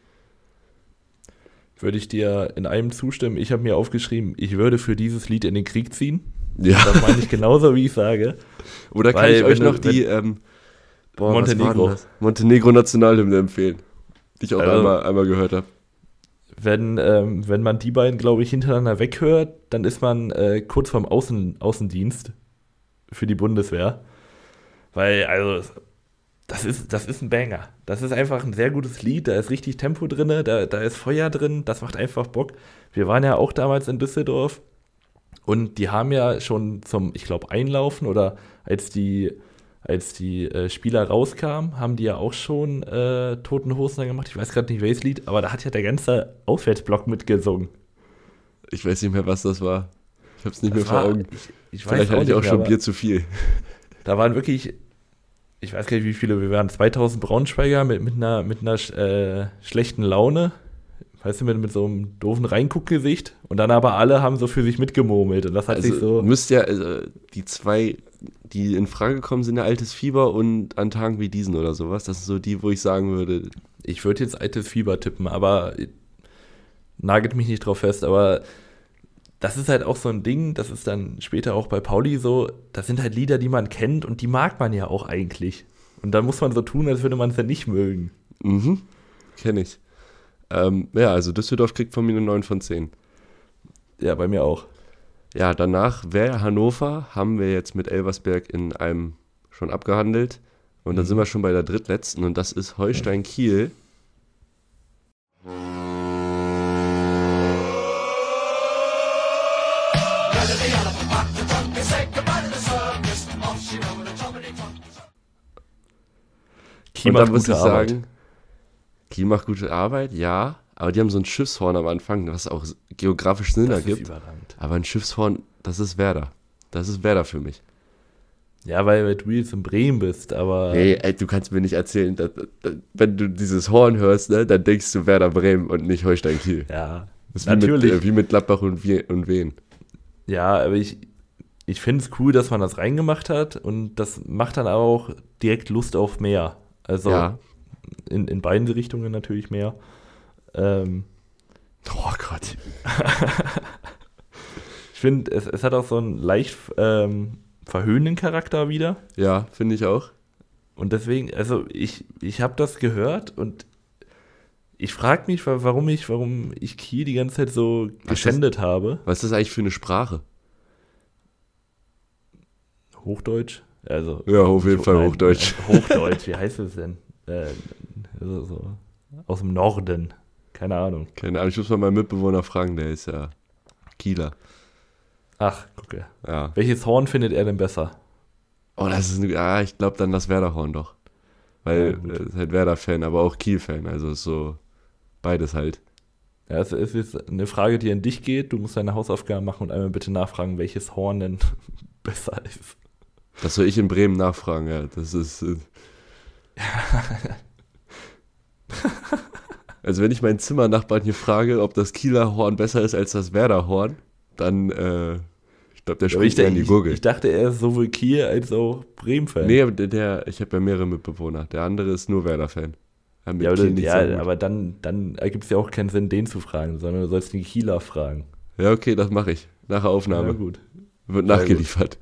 Würde ich dir in einem zustimmen. Ich habe mir aufgeschrieben, ich würde für dieses Lied in den Krieg ziehen. Ja. Das meine ich genauso, wie ich sage. Oder kann Weil, ich euch wenn du- noch die ähm, boah, Montenegro. Montenegro Nationalhymne empfehlen, die ich auch Also- einmal, einmal gehört habe. Wenn, ähm, wenn man die beiden, glaube ich, hintereinander weghört, dann ist man äh, kurz vorm Außen, Außendienst für die Bundeswehr. Weil, also, das ist, das ist ein Banger. Das ist einfach ein sehr gutes Lied. Da ist richtig Tempo drin, da, da ist Feuer drin. Das macht einfach Bock. Wir waren ja auch damals in Düsseldorf und die haben ja schon zum, ich glaube, Einlaufen oder als die als die äh, Spieler rauskamen, haben die ja auch schon äh, Toten Hosen gemacht. Ich weiß gerade nicht, welches Lied, aber da hat ja der ganze Auswärtsblock mitgesungen. Ich weiß nicht mehr, was das war. Ich hab's nicht Das mehr vor war- Augen. Ich, ich Vielleicht hatte ich auch mehr, schon Bier zu viel. Da waren wirklich, ich weiß gar nicht, wie viele wir waren, 2000 Braunschweiger mit, mit einer, mit einer äh, schlechten Laune. Weißt du, mit, mit so einem doofen Reinguckgesicht. Und dann aber alle haben so für sich mitgemurmelt. Und das hat sich Also so. müsst ja, also, die zwei, die in Frage kommen, sind ja Altes Fieber und an Tagen wie diesen oder sowas. Das sind so die, wo ich sagen würde, Ich würde jetzt altes Fieber tippen, aber nagelt mich nicht drauf fest, aber das ist halt auch so ein Ding, das ist dann später auch bei Pauli so, das sind halt Lieder, die man kennt und die mag man ja auch eigentlich. Und dann muss man so tun, als würde man es ja nicht mögen. mhm, kenne ich. Ähm, ja, also Düsseldorf kriegt von mir eine 9 von 10. Ja, bei mir auch. Ja, danach wäre Hannover, haben wir jetzt mit Elversberg in einem schon abgehandelt. Und dann sind wir schon bei der drittletzten und das ist Holstein Kiel. Kiel und dann macht muss ich gute Arbeit. sagen, Kiel macht gute Arbeit, ja. Aber die haben so ein Schiffshorn am Anfang, was auch geografisch Sinn das ist ergibt. Aber ein Schiffshorn, das ist Werder. Das ist Werder für mich. Ja, weil, weil du jetzt in Bremen bist, aber Hey, ey, du kannst mir nicht erzählen, dass, dass, wenn du dieses Horn hörst, ne, dann denkst du Werder Bremen und nicht Holstein Kiel. ja, Das ist natürlich. Wie mit, äh, wie mit Gladbach und, Wie- und Wien. Ja, aber ich, ich finde es cool, dass man das reingemacht hat und das macht dann auch direkt Lust auf mehr. Also Ja. in, in beiden Richtungen natürlich mehr. Ähm, Oh Gott. ich finde, es, es hat auch so einen leicht ähm, verhöhnenden Charakter wieder. Ja, finde ich auch. Und deswegen, also ich, ich habe das gehört und ich frage mich, wa- warum ich, warum ich Kiel die ganze Zeit so geschändet habe. Was ist das eigentlich für eine Sprache? Hochdeutsch? Also, Ja, auf jeden Fall nein, Hochdeutsch. äh, Hochdeutsch, wie heißt es denn? Äh, also so aus dem Norden. Keine Ahnung. Keine Ahnung, ich muss mal meinen Mitbewohner fragen, der ist ja Kieler. Ach, gucke. Ja. Welches Horn findet er denn besser? Oh, das ist ein, ja, ich glaube dann das Werderhorn doch. Ja, Weil gut. er ist halt Werder-Fan, aber auch Kiel-Fan, also ist so beides halt. Ja, es ist jetzt eine Frage, die an dich geht. Du musst deine Hausaufgaben machen und einmal bitte nachfragen, welches Horn denn besser ist. Das soll ich in Bremen nachfragen, ja. Das ist. Äh also wenn ich meinen Zimmernachbarn hier frage, ob das Kieler Horn besser ist als das Werder Horn, dann, äh, ich glaube, der ich, springt mir in die ich, Gurgel. ich dachte, er ist sowohl Kiel als auch Bremen-Fan. nee, aber der, der ich habe ja mehrere Mitbewohner. Der andere ist nur Werder-Fan. Ja, ja, so ja, aber dann, dann ergibt es ja auch keinen Sinn, den zu fragen, sondern du sollst den Kieler fragen. ja, okay, das mache ich. Nach der Aufnahme. Ja, gut. Wird nachgeliefert.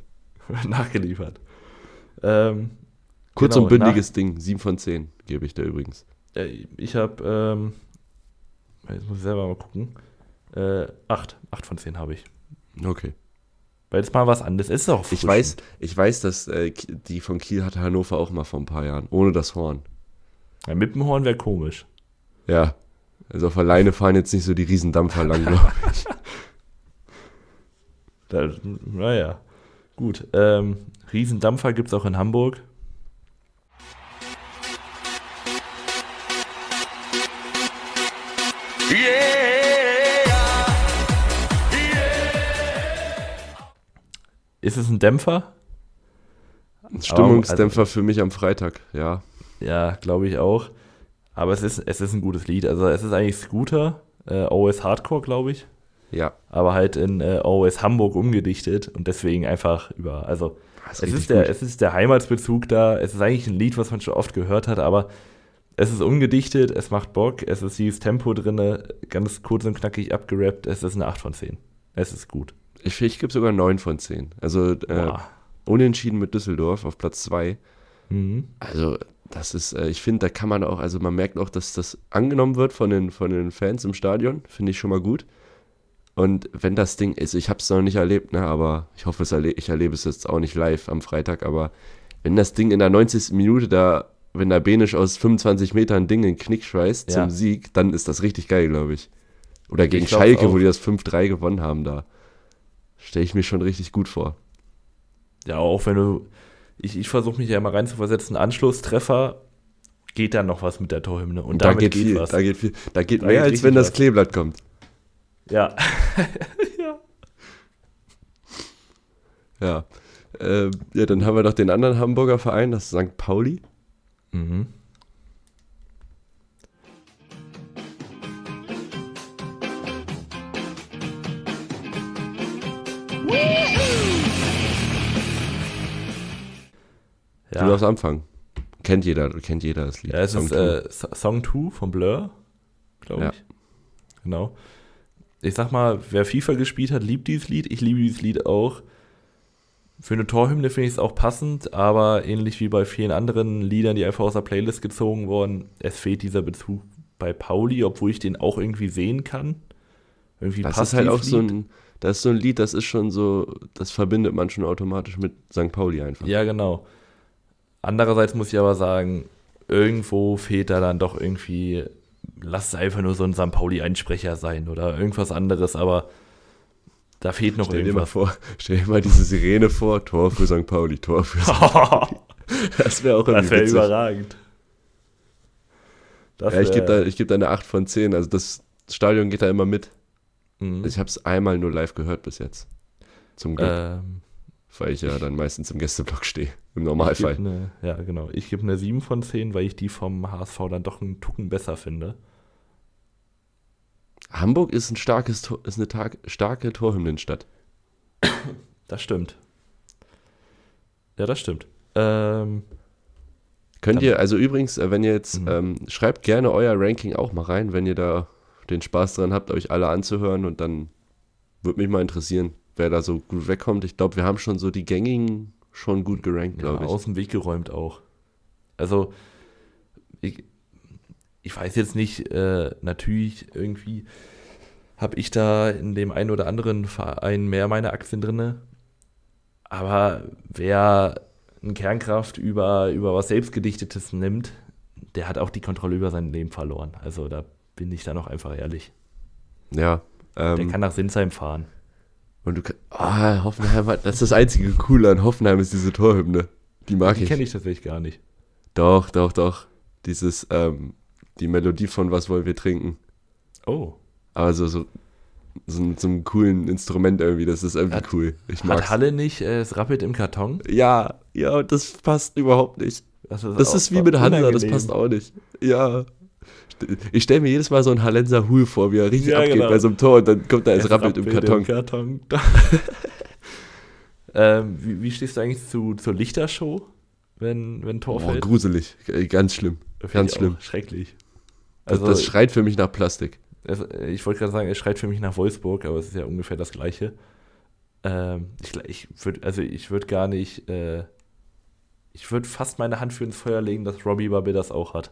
Nachgeliefert. Ähm, Kurz genau, und bündiges Ding. 7 von 10 gebe ich da übrigens. äh, ich habe, ähm, jetzt muss ich selber mal gucken, äh, acht. Acht von zehn habe ich. Okay. Weil es mal was anderes ist auch Ich weiß, ich weiß, dass äh, die von Kiel hatte Hannover auch mal vor ein paar Jahren. Ohne das Horn. Ja, mit dem Horn wäre komisch. Ja. Also auf alleine fahren jetzt nicht so die Riesendampfer lang, glaube ich. Naja, gut. Ähm, Riesendampfer gibt es auch in Hamburg. Ist es ein Dämpfer? Ein Stimmungsdämpfer für mich am Freitag, ja. Ja, glaube ich auch. Aber es ist, es ist ein gutes Lied. Also es ist eigentlich Scooter, äh, OS Hardcore, glaube ich. Ja. Aber halt in äh, OS Hamburg umgedichtet und deswegen einfach über. Also Das es ist, der, es ist der Heimatsbezug da. Es ist eigentlich ein Lied, was man schon oft gehört hat, aber es ist umgedichtet, es macht Bock, es ist dieses Tempo drin, ganz kurz und knackig abgerappt. Es ist eine 8 von 10. Es ist gut. Ich, ich gebe sogar 9 von 10. Also äh, unentschieden mit Düsseldorf auf Platz 2. Mhm. Also, das ist, äh, ich finde, da kann man auch, also man merkt auch, dass das angenommen wird von den, von den Fans im Stadion. Finde ich schon mal gut. Und wenn das Ding ist, ich habe es noch nicht erlebt, ne, aber ich hoffe, es erle ich erlebe es jetzt auch nicht live am Freitag, aber wenn das Ding in der 90. Minute da, wenn der Benisch aus 25 Metern Ding in den Knick schweißt Ja. zum Sieg, dann ist das richtig geil, glaube ich. Oder gegen Ich Schalke, wo die das 5-3 gewonnen haben da. Stelle ich mir schon richtig gut vor. Ja, auch wenn du, ich, ich versuche mich ja mal reinzuversetzen, Anschlusstreffer, geht da noch was mit der Torhymne. Und, Und da damit geht viel, was. da geht viel, da geht Da mehr, geht als wenn das. Kleeblatt kommt. ja. Ja. Äh, ja, dann haben wir noch den anderen Hamburger Verein, das ist St. Pauli. Mhm. Du darfst anfangen. Kennt jeder, kennt jeder das Lied. Ja, es Song ist two. äh, So- Song 2 von Blur, glaube Ja. ich. Genau. Ich sag mal, wer FIFA gespielt hat, liebt dieses Lied. Ich liebe dieses Lied auch. Für eine Torhymne finde ich es auch passend, aber ähnlich wie bei vielen anderen Liedern, die einfach aus der Playlist gezogen wurden, es fehlt dieser Bezug bei Pauli, obwohl ich den auch irgendwie sehen kann. Irgendwie das passt ist halt auch dieses so Lied. ein, das ist so ein Lied, das ist schon so, das verbindet man schon automatisch mit St. Pauli einfach. Ja, genau. Andererseits muss ich aber sagen, irgendwo fehlt da dann doch irgendwie, lass es einfach nur so ein St. Pauli-Einsprecher sein oder irgendwas anderes, aber da fehlt noch Stell dir mal irgendwas. vor, stell dir mal diese Sirene vor, Tor für St. Pauli, Tor für St. Pauli. Das wäre auch das wäre überragend. Das Ja, ich gebe da, ich geb da eine 8 von 10. Also das Stadion geht da immer mit. Mhm. Ich habe es einmal nur live gehört bis jetzt. Zum Glück, ähm, weil ich ja dann meistens im Gästeblock stehe. Im Normalfall. eine, ja, genau. Ich gebe eine 7 von 10, weil ich die vom HSV dann doch einen Tucken besser finde. Hamburg ist ein starkes ist eine Tag, starke Torhymnenstadt. Das stimmt. Ja, das stimmt. Ähm, Könnt ihr, also übrigens, äh, wenn ihr jetzt, Mhm. ähm, schreibt gerne euer Ranking auch mal rein, wenn ihr da den Spaß dran habt, euch alle anzuhören und dann würde mich mal interessieren, wer da so gut wegkommt. Ich glaube, wir haben schon so die gängigen schon gut gerankt, ja, glaube ich. aus dem Weg geräumt auch. Also, ich, ich weiß jetzt nicht, äh, natürlich irgendwie habe ich da in dem einen oder anderen Verein mehr meine Aktien drinne. Aber wer ein Kernkraft über, über was Selbstgedichtetes nimmt, der hat auch die Kontrolle über sein Leben verloren. Also da bin ich dann auch einfach ehrlich. Ja. Der Ähm, kann nach Sinsheim fahren. Und du kannst, ah, Hoffenheim hat, das ist das einzige Coole an Hoffenheim ist diese Torhymne. Die mag Die ich. kenne ich tatsächlich gar nicht. Doch, doch, doch. Dieses, ähm, die Melodie von Was wollen wir trinken. Oh. Also so, so mit so einem coolen Instrument irgendwie, das ist irgendwie Hat- cool. Ich Hat mag's. Halle nicht äh, das Rappelt im Karton? Ja, ja, das passt überhaupt nicht. Das auch- ist wie mit Hansa, das passt auch nicht. Ja. Ich stelle mir jedes Mal so einen Hallenser Hul vor, wie er richtig Ja, abgeht genau. bei so einem Tor und dann kommt da Es es rappelt im Karton. Karton. ähm, wie, wie stehst du eigentlich zu, zur Lichtershow, wenn, wenn Tor Boah, fällt? gruselig. Äh, Ganz schlimm. Find ganz schlimm. Schrecklich. Das, Also, das schreit für mich nach Plastik. es, ich wollte gerade sagen, es schreit für mich nach Wolfsburg, aber es ist ja ungefähr das Gleiche. Ähm, ich ich würde, also ich würde gar nicht, äh, ich würde fast meine Hand für ins Feuer legen, dass Robbie Bubble das auch hat.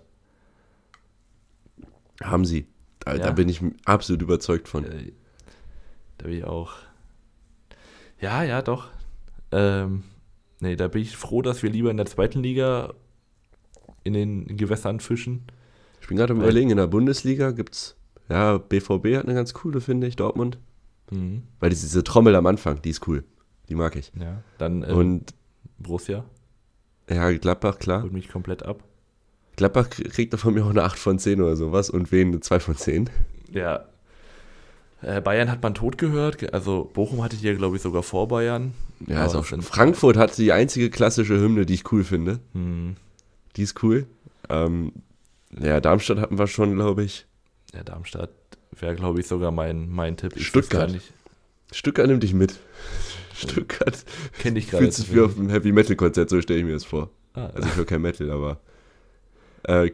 Haben sie. Da, da Ja. bin ich absolut überzeugt von. Äh, da bin ich auch. Ja, ja, doch. Ähm, nee, da bin ich froh, dass wir lieber in der zweiten Liga in den Gewässern fischen. Ich bin gerade am überlegen, in der Bundesliga gibt's, ja, BVB hat eine ganz coole, finde ich, Dortmund. Mhm. Weil diese, diese Trommel am Anfang, die ist cool. Die mag ich. Ja, dann äh, Und Borussia ja, Gladbach, klar. holt mich komplett ab. Gladbach kriegt da von mir auch eine 8 von 10 oder sowas und wen eine 2 von 10. Ja. Äh, Bayern hat man tot gehört. ge- Also Bochum hatte ich ja, glaube ich, sogar vor Bayern. Ja, ist auch schon. Frankfurt hat die einzige klassische Hymne, die ich cool finde. Hm, Die ist cool. Ähm, ja, Darmstadt hatten wir schon, glaube ich. ja, Darmstadt wäre, glaube ich, sogar mein, mein Tipp. Ich Stuttgart. Nicht, Stuttgart nimmt dich mit. Stuttgart Kenne ich gerade. fühlt sich wie auf einem Heavy Metal Konzert, so stelle ich mir das vor. Ah, Also ich höre kein Metal, aber äh,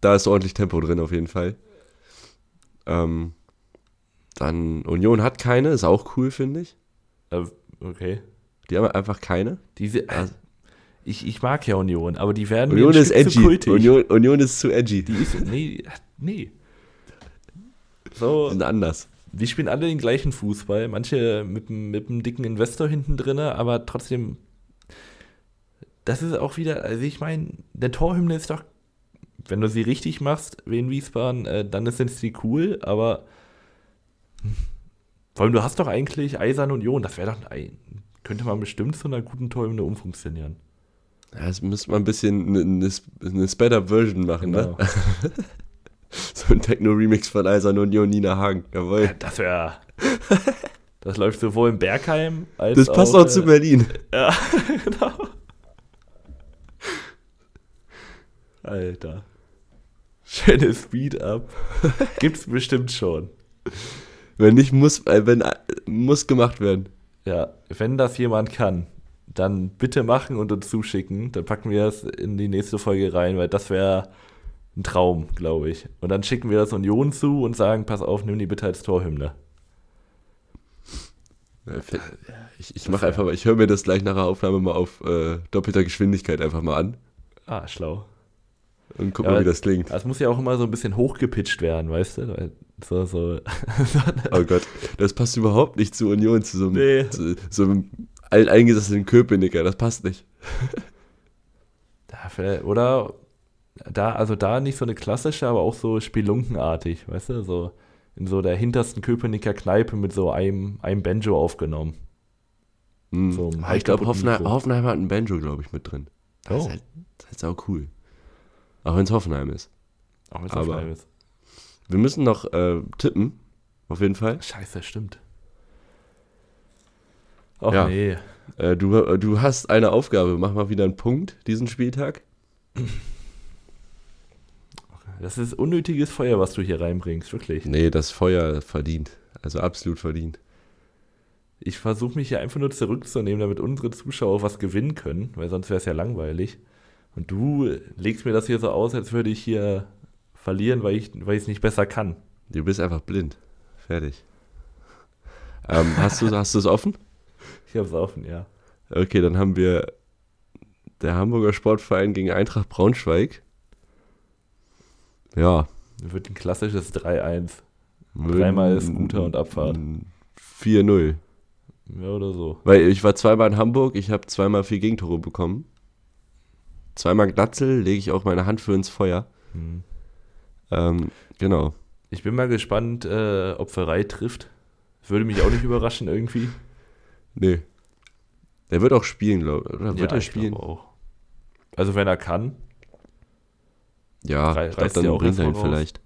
da ist ordentlich Tempo drin auf jeden Fall. Ähm, dann Union hat keine, ist auch cool, finde ich. äh, okay. Die haben einfach keine. Diese, Also- ich, ich mag ja Union, aber die werden Union ist edgy. Union, Union ist zu edgy. Die ist, nee, nee. So, sind anders. wir spielen alle den gleichen Fußball. Manche mit, mit einem dicken Investor hinten drin, aber trotzdem, das ist auch wieder, also ich meine, der Torhymne ist doch, wenn du sie richtig machst, wie in Wiesbaden, äh, dann sind sie cool, aber vor allem, du hast doch eigentlich Eisern Union, das wäre doch, ein- könnte man bestimmt zu einer guten Torhymne umfunktionieren. Ja, das müsste man ein bisschen eine, eine, eine Sped-Up-Version machen, Genau. ne? so ein Techno-Remix von Eisern Union Nina Hagen. Jawohl. Das wäre. Das läuft sowohl in Bergheim als Das passt auch, auch zu äh, Berlin. Ja, genau. Alter. Schönes Speed-Up. Gibt's bestimmt schon. Wenn nicht, muss, äh, wenn, äh, muss gemacht werden. Ja, wenn das jemand kann, dann bitte machen und uns zuschicken. Dann packen wir das in die nächste Folge rein, weil das wäre ein Traum, glaube ich. Und dann schicken wir das Union zu und sagen, pass auf, nimm die bitte als Torhymne. Ich, ich mache einfach mal, ich höre mir das gleich nach der Aufnahme mal auf äh, doppelter Geschwindigkeit einfach mal an Ah, schlau. Und guck Ja, mal, wie das klingt. Das muss ja auch immer so ein bisschen hochgepitcht werden, weißt du? So, so. Oh Gott, das passt überhaupt nicht zu Union, zu so einem, Nee. zu, so einem alteingesessenen Köpenicker. Das passt nicht. Da Oder da, also da nicht so eine klassische, aber auch so spelunkenartig, weißt du? So in so der hintersten Köpenicker Kneipe mit so einem, einem Banjo aufgenommen. Hm. So Ah, ich glaube, Hoffenheim. Hoffenheim hat ein Banjo, glaube ich, mit drin. Das, Oh. ist halt, das ist auch cool. Auch wenn es Hoffenheim ist. Auch wenn es Live ist. Wir müssen noch äh, tippen, auf jeden Fall. Scheiße, stimmt. Ach Ja. nee. Äh, du, äh, du hast eine Aufgabe. Mach mal wieder einen Punkt diesen Spieltag. Das ist unnötiges Feuer, was du hier reinbringst, wirklich. Nee, das Feuer verdient. Also absolut verdient. Ich versuche mich hier einfach nur zurückzunehmen, damit unsere Zuschauer was gewinnen können, weil sonst wäre es ja langweilig. Und du legst mir das hier so aus, als würde ich hier verlieren, weil ich es nicht besser kann. Du bist einfach blind. Fertig. Ähm, hast du hast du es offen? Ich habe es offen, ja. Okay, dann haben wir der Hamburger Sportverein gegen Eintracht Braunschweig. Ja. Wird ein klassisches 3-1. Dreimal Scooter und Abfahrt. 4-0. Ja, oder so. Weil ich war zweimal in Hamburg, ich habe zweimal vier Gegentore bekommen. Zweimal Glatzel, lege ich auch meine Hand für ins Feuer. Hm. Ähm, genau. Ich bin mal gespannt, äh, ob Verrei trifft. Würde mich auch nicht überraschen irgendwie. Nee. Der wird auch spielen, glaube ich. Oder wird ja, er spielen? auch. Also wenn er kann, Ja, Rei- ich die dann auch bringt er ihn vielleicht.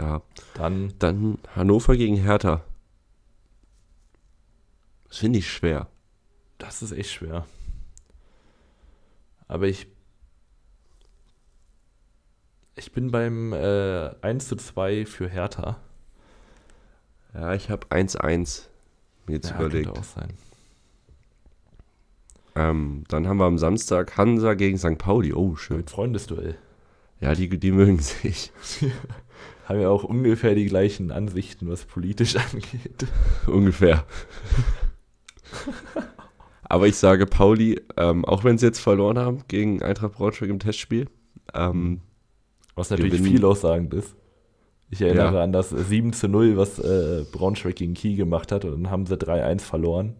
Ja. dann Dann Hannover gegen Hertha. Das finde ich schwer. Das ist echt schwer. Aber ich. Ich bin beim äh, 1 zu 2 für Hertha. Ja, ich habe 1-1 mir jetzt Ja, überlegt. könnte auch sein. Ähm, dann haben wir am Samstag Hansa gegen St. Pauli. Oh, schön. Mit Freundesduell. Ja, die, die mögen sich. Haben ja auch ungefähr die gleichen Ansichten, was politisch angeht. Ungefähr. Aber ich sage Pauli, ähm, auch wenn sie jetzt verloren haben gegen Eintracht Braunschweig im Testspiel, ähm, Was natürlich Gewinnen. viel aussagend ist. Ich erinnere Ja. an das 7 zu 0, was äh, Braunschweig gegen Kiel gemacht hat. Und dann haben sie 3-1 verloren.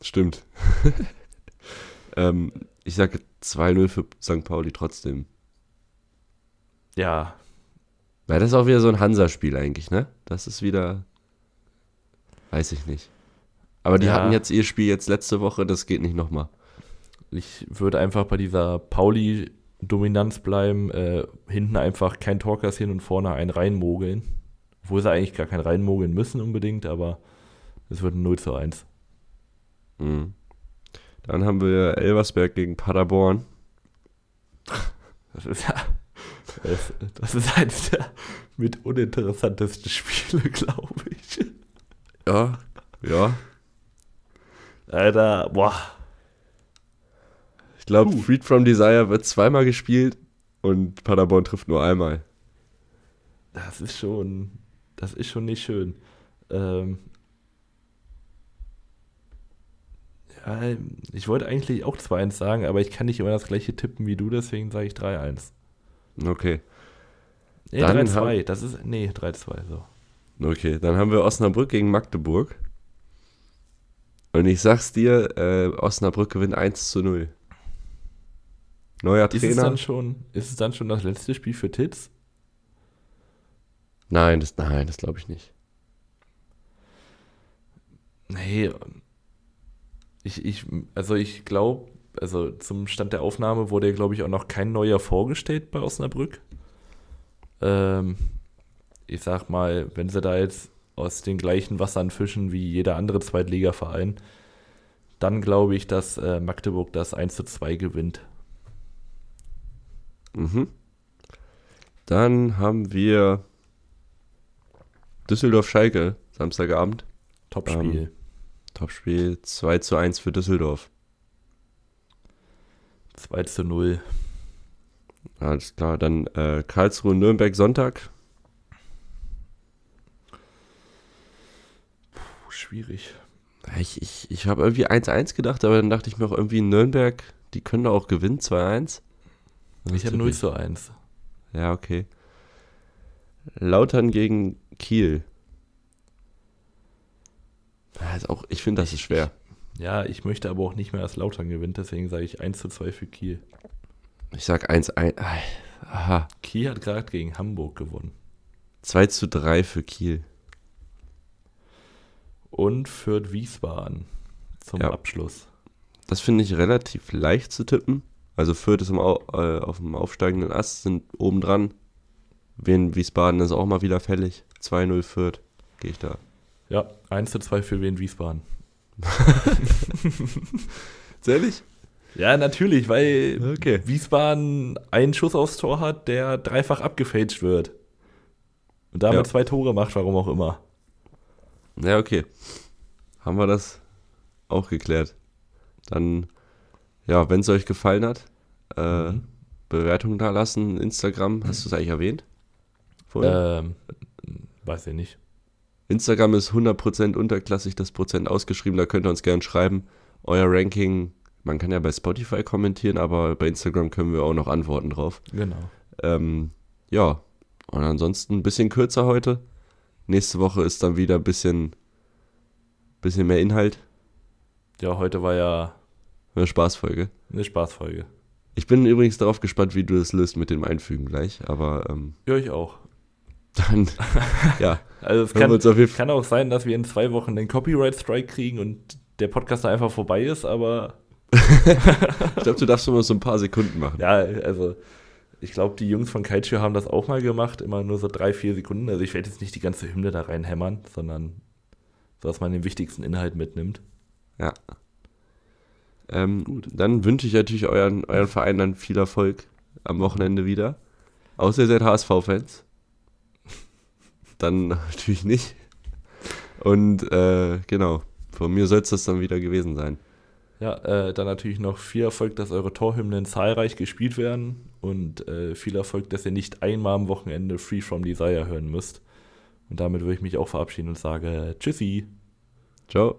stimmt. ähm, ich sage 2-0 für St. Pauli trotzdem. Ja, Weil das ist auch wieder so ein Hansa-Spiel eigentlich, ne? Das ist wieder. Weiß ich nicht. Aber die Ja. hatten jetzt ihr Spiel jetzt letzte Woche, das geht nicht nochmal. Ich würde einfach bei dieser Pauli-Dominanz bleiben. Äh, hinten einfach kein Tor kassieren und vorne einen reinmogeln. Obwohl sie eigentlich gar kein reinmogeln müssen unbedingt, aber es wird ein 0 zu 1. Mhm. Dann haben wir Elversberg gegen Paderborn. Das ist ja. Das, das ist eines der mit uninteressantesten Spiele, glaube ich. Ja, ja. Alter, boah. Ich glaube, Puh. Freed from Desire wird zweimal gespielt und Paderborn trifft nur einmal. Das ist schon. Das ist schon nicht schön. Ähm, ja, ich wollte eigentlich auch 2-1 sagen, aber ich kann nicht immer das gleiche tippen wie du, deswegen sage ich 3-1. Okay. Nee, Dann 3-2. hab- Das ist. Nee, 3-2. So. Okay, dann haben wir Osnabrück gegen Magdeburg. Und ich sag's dir, äh, Osnabrück gewinnt 1 zu 0. Neuer Ist es, Trainer. dann schon, ist es dann schon das letzte Spiel für Titz? Nein, das, nein, das glaube ich nicht. Nee. Ich, ich, also ich glaube, also zum Stand der Aufnahme wurde, glaube ich, auch noch kein neuer vorgestellt bei Osnabrück. Ähm, ich sag mal, wenn sie da jetzt aus den gleichen Wassern fischen wie jeder andere Zweitligaverein, dann glaube ich, dass äh, Magdeburg das 1 zu 2 gewinnt. Mhm. Dann haben wir Düsseldorf-Schalke, Samstagabend. Topspiel. Topspiel 2 zu 1 für Düsseldorf. 2 zu 0. Alles klar, dann äh, Karlsruhe-Nürnberg Sonntag. Puh, schwierig. Ich, ich, ich habe irgendwie 1-1 gedacht, aber dann dachte ich mir auch irgendwie Nürnberg, die können da auch gewinnen, 2-1. Ich habe 0 zu 1. Ja, okay. Lautern gegen Kiel. Ist auch, ich finde, das ist schwer. Ja, ich möchte aber auch nicht mehr, dass Lautern gewinnt, deswegen sage ich 1 zu 2 für Kiel. Ich sag 1-1. Ah, Aha. Kiel hat gerade gegen Hamburg gewonnen. 2 zu 3 für Kiel. Und Fürth Wiesbaden zum Ja. Abschluss. Das finde ich relativ leicht zu tippen. Also Fürth ist im Au äh, auf dem aufsteigenden Ast, sind oben dran. Wien Wiesbaden ist auch mal wieder fällig. 2-0 Fürth. Gehe ich da. Ja, 1 zu 2 für Wien Wiesbaden. Ehrlich? Ja, natürlich, weil Okay. Wiesbaden einen Schuss aufs Tor hat, der dreifach abgefälscht wird. Und damit Ja. zwei Tore macht, warum auch immer. Ja, okay. Haben wir das auch geklärt. Dann, ja, wenn es euch gefallen hat, äh, Mhm. Bewertung da lassen, Instagram, hast du es eigentlich erwähnt? Vorhin? Ähm, weiß ich nicht. Instagram ist 100% unterklassig, das Prozent ausgeschrieben, da könnt ihr uns gerne schreiben. Euer Ranking, man kann ja bei Spotify kommentieren, aber bei Instagram können wir auch noch antworten drauf. Genau. Ähm, ja, und ansonsten ein bisschen kürzer heute. Nächste Woche ist dann wieder ein bisschen, bisschen mehr Inhalt. Ja, heute war ja Eine Spaßfolge. eine Spaßfolge. Ich bin übrigens darauf gespannt, wie du das löst mit dem Einfügen gleich, aber ähm, Ja, ich auch. dann, ja, Also es kann, kann auch sein, dass wir in zwei Wochen den Copyright-Strike kriegen und der Podcast einfach vorbei ist, aber ich glaube, du darfst nur so ein paar Sekunden machen. ja, also ich glaube, die Jungs von Kaiju haben das auch mal gemacht, immer nur so drei, vier Sekunden. Also ich werde jetzt nicht die ganze Hymne da reinhämmern, sondern so, dass man den wichtigsten Inhalt mitnimmt. Ja. Ähm, dann wünsche ich natürlich euren, euren Verein dann viel Erfolg am Wochenende wieder. Außer ihr seid HSV-Fans. Dann natürlich nicht. Und äh, genau, von mir soll es das dann wieder gewesen sein. Ja, äh, dann natürlich noch viel Erfolg, dass eure Torhymnen zahlreich gespielt werden und äh, viel Erfolg, dass ihr nicht einmal am Wochenende Free From Desire hören müsst. Und damit würde ich mich auch verabschieden und sage Tschüssi. Ciao.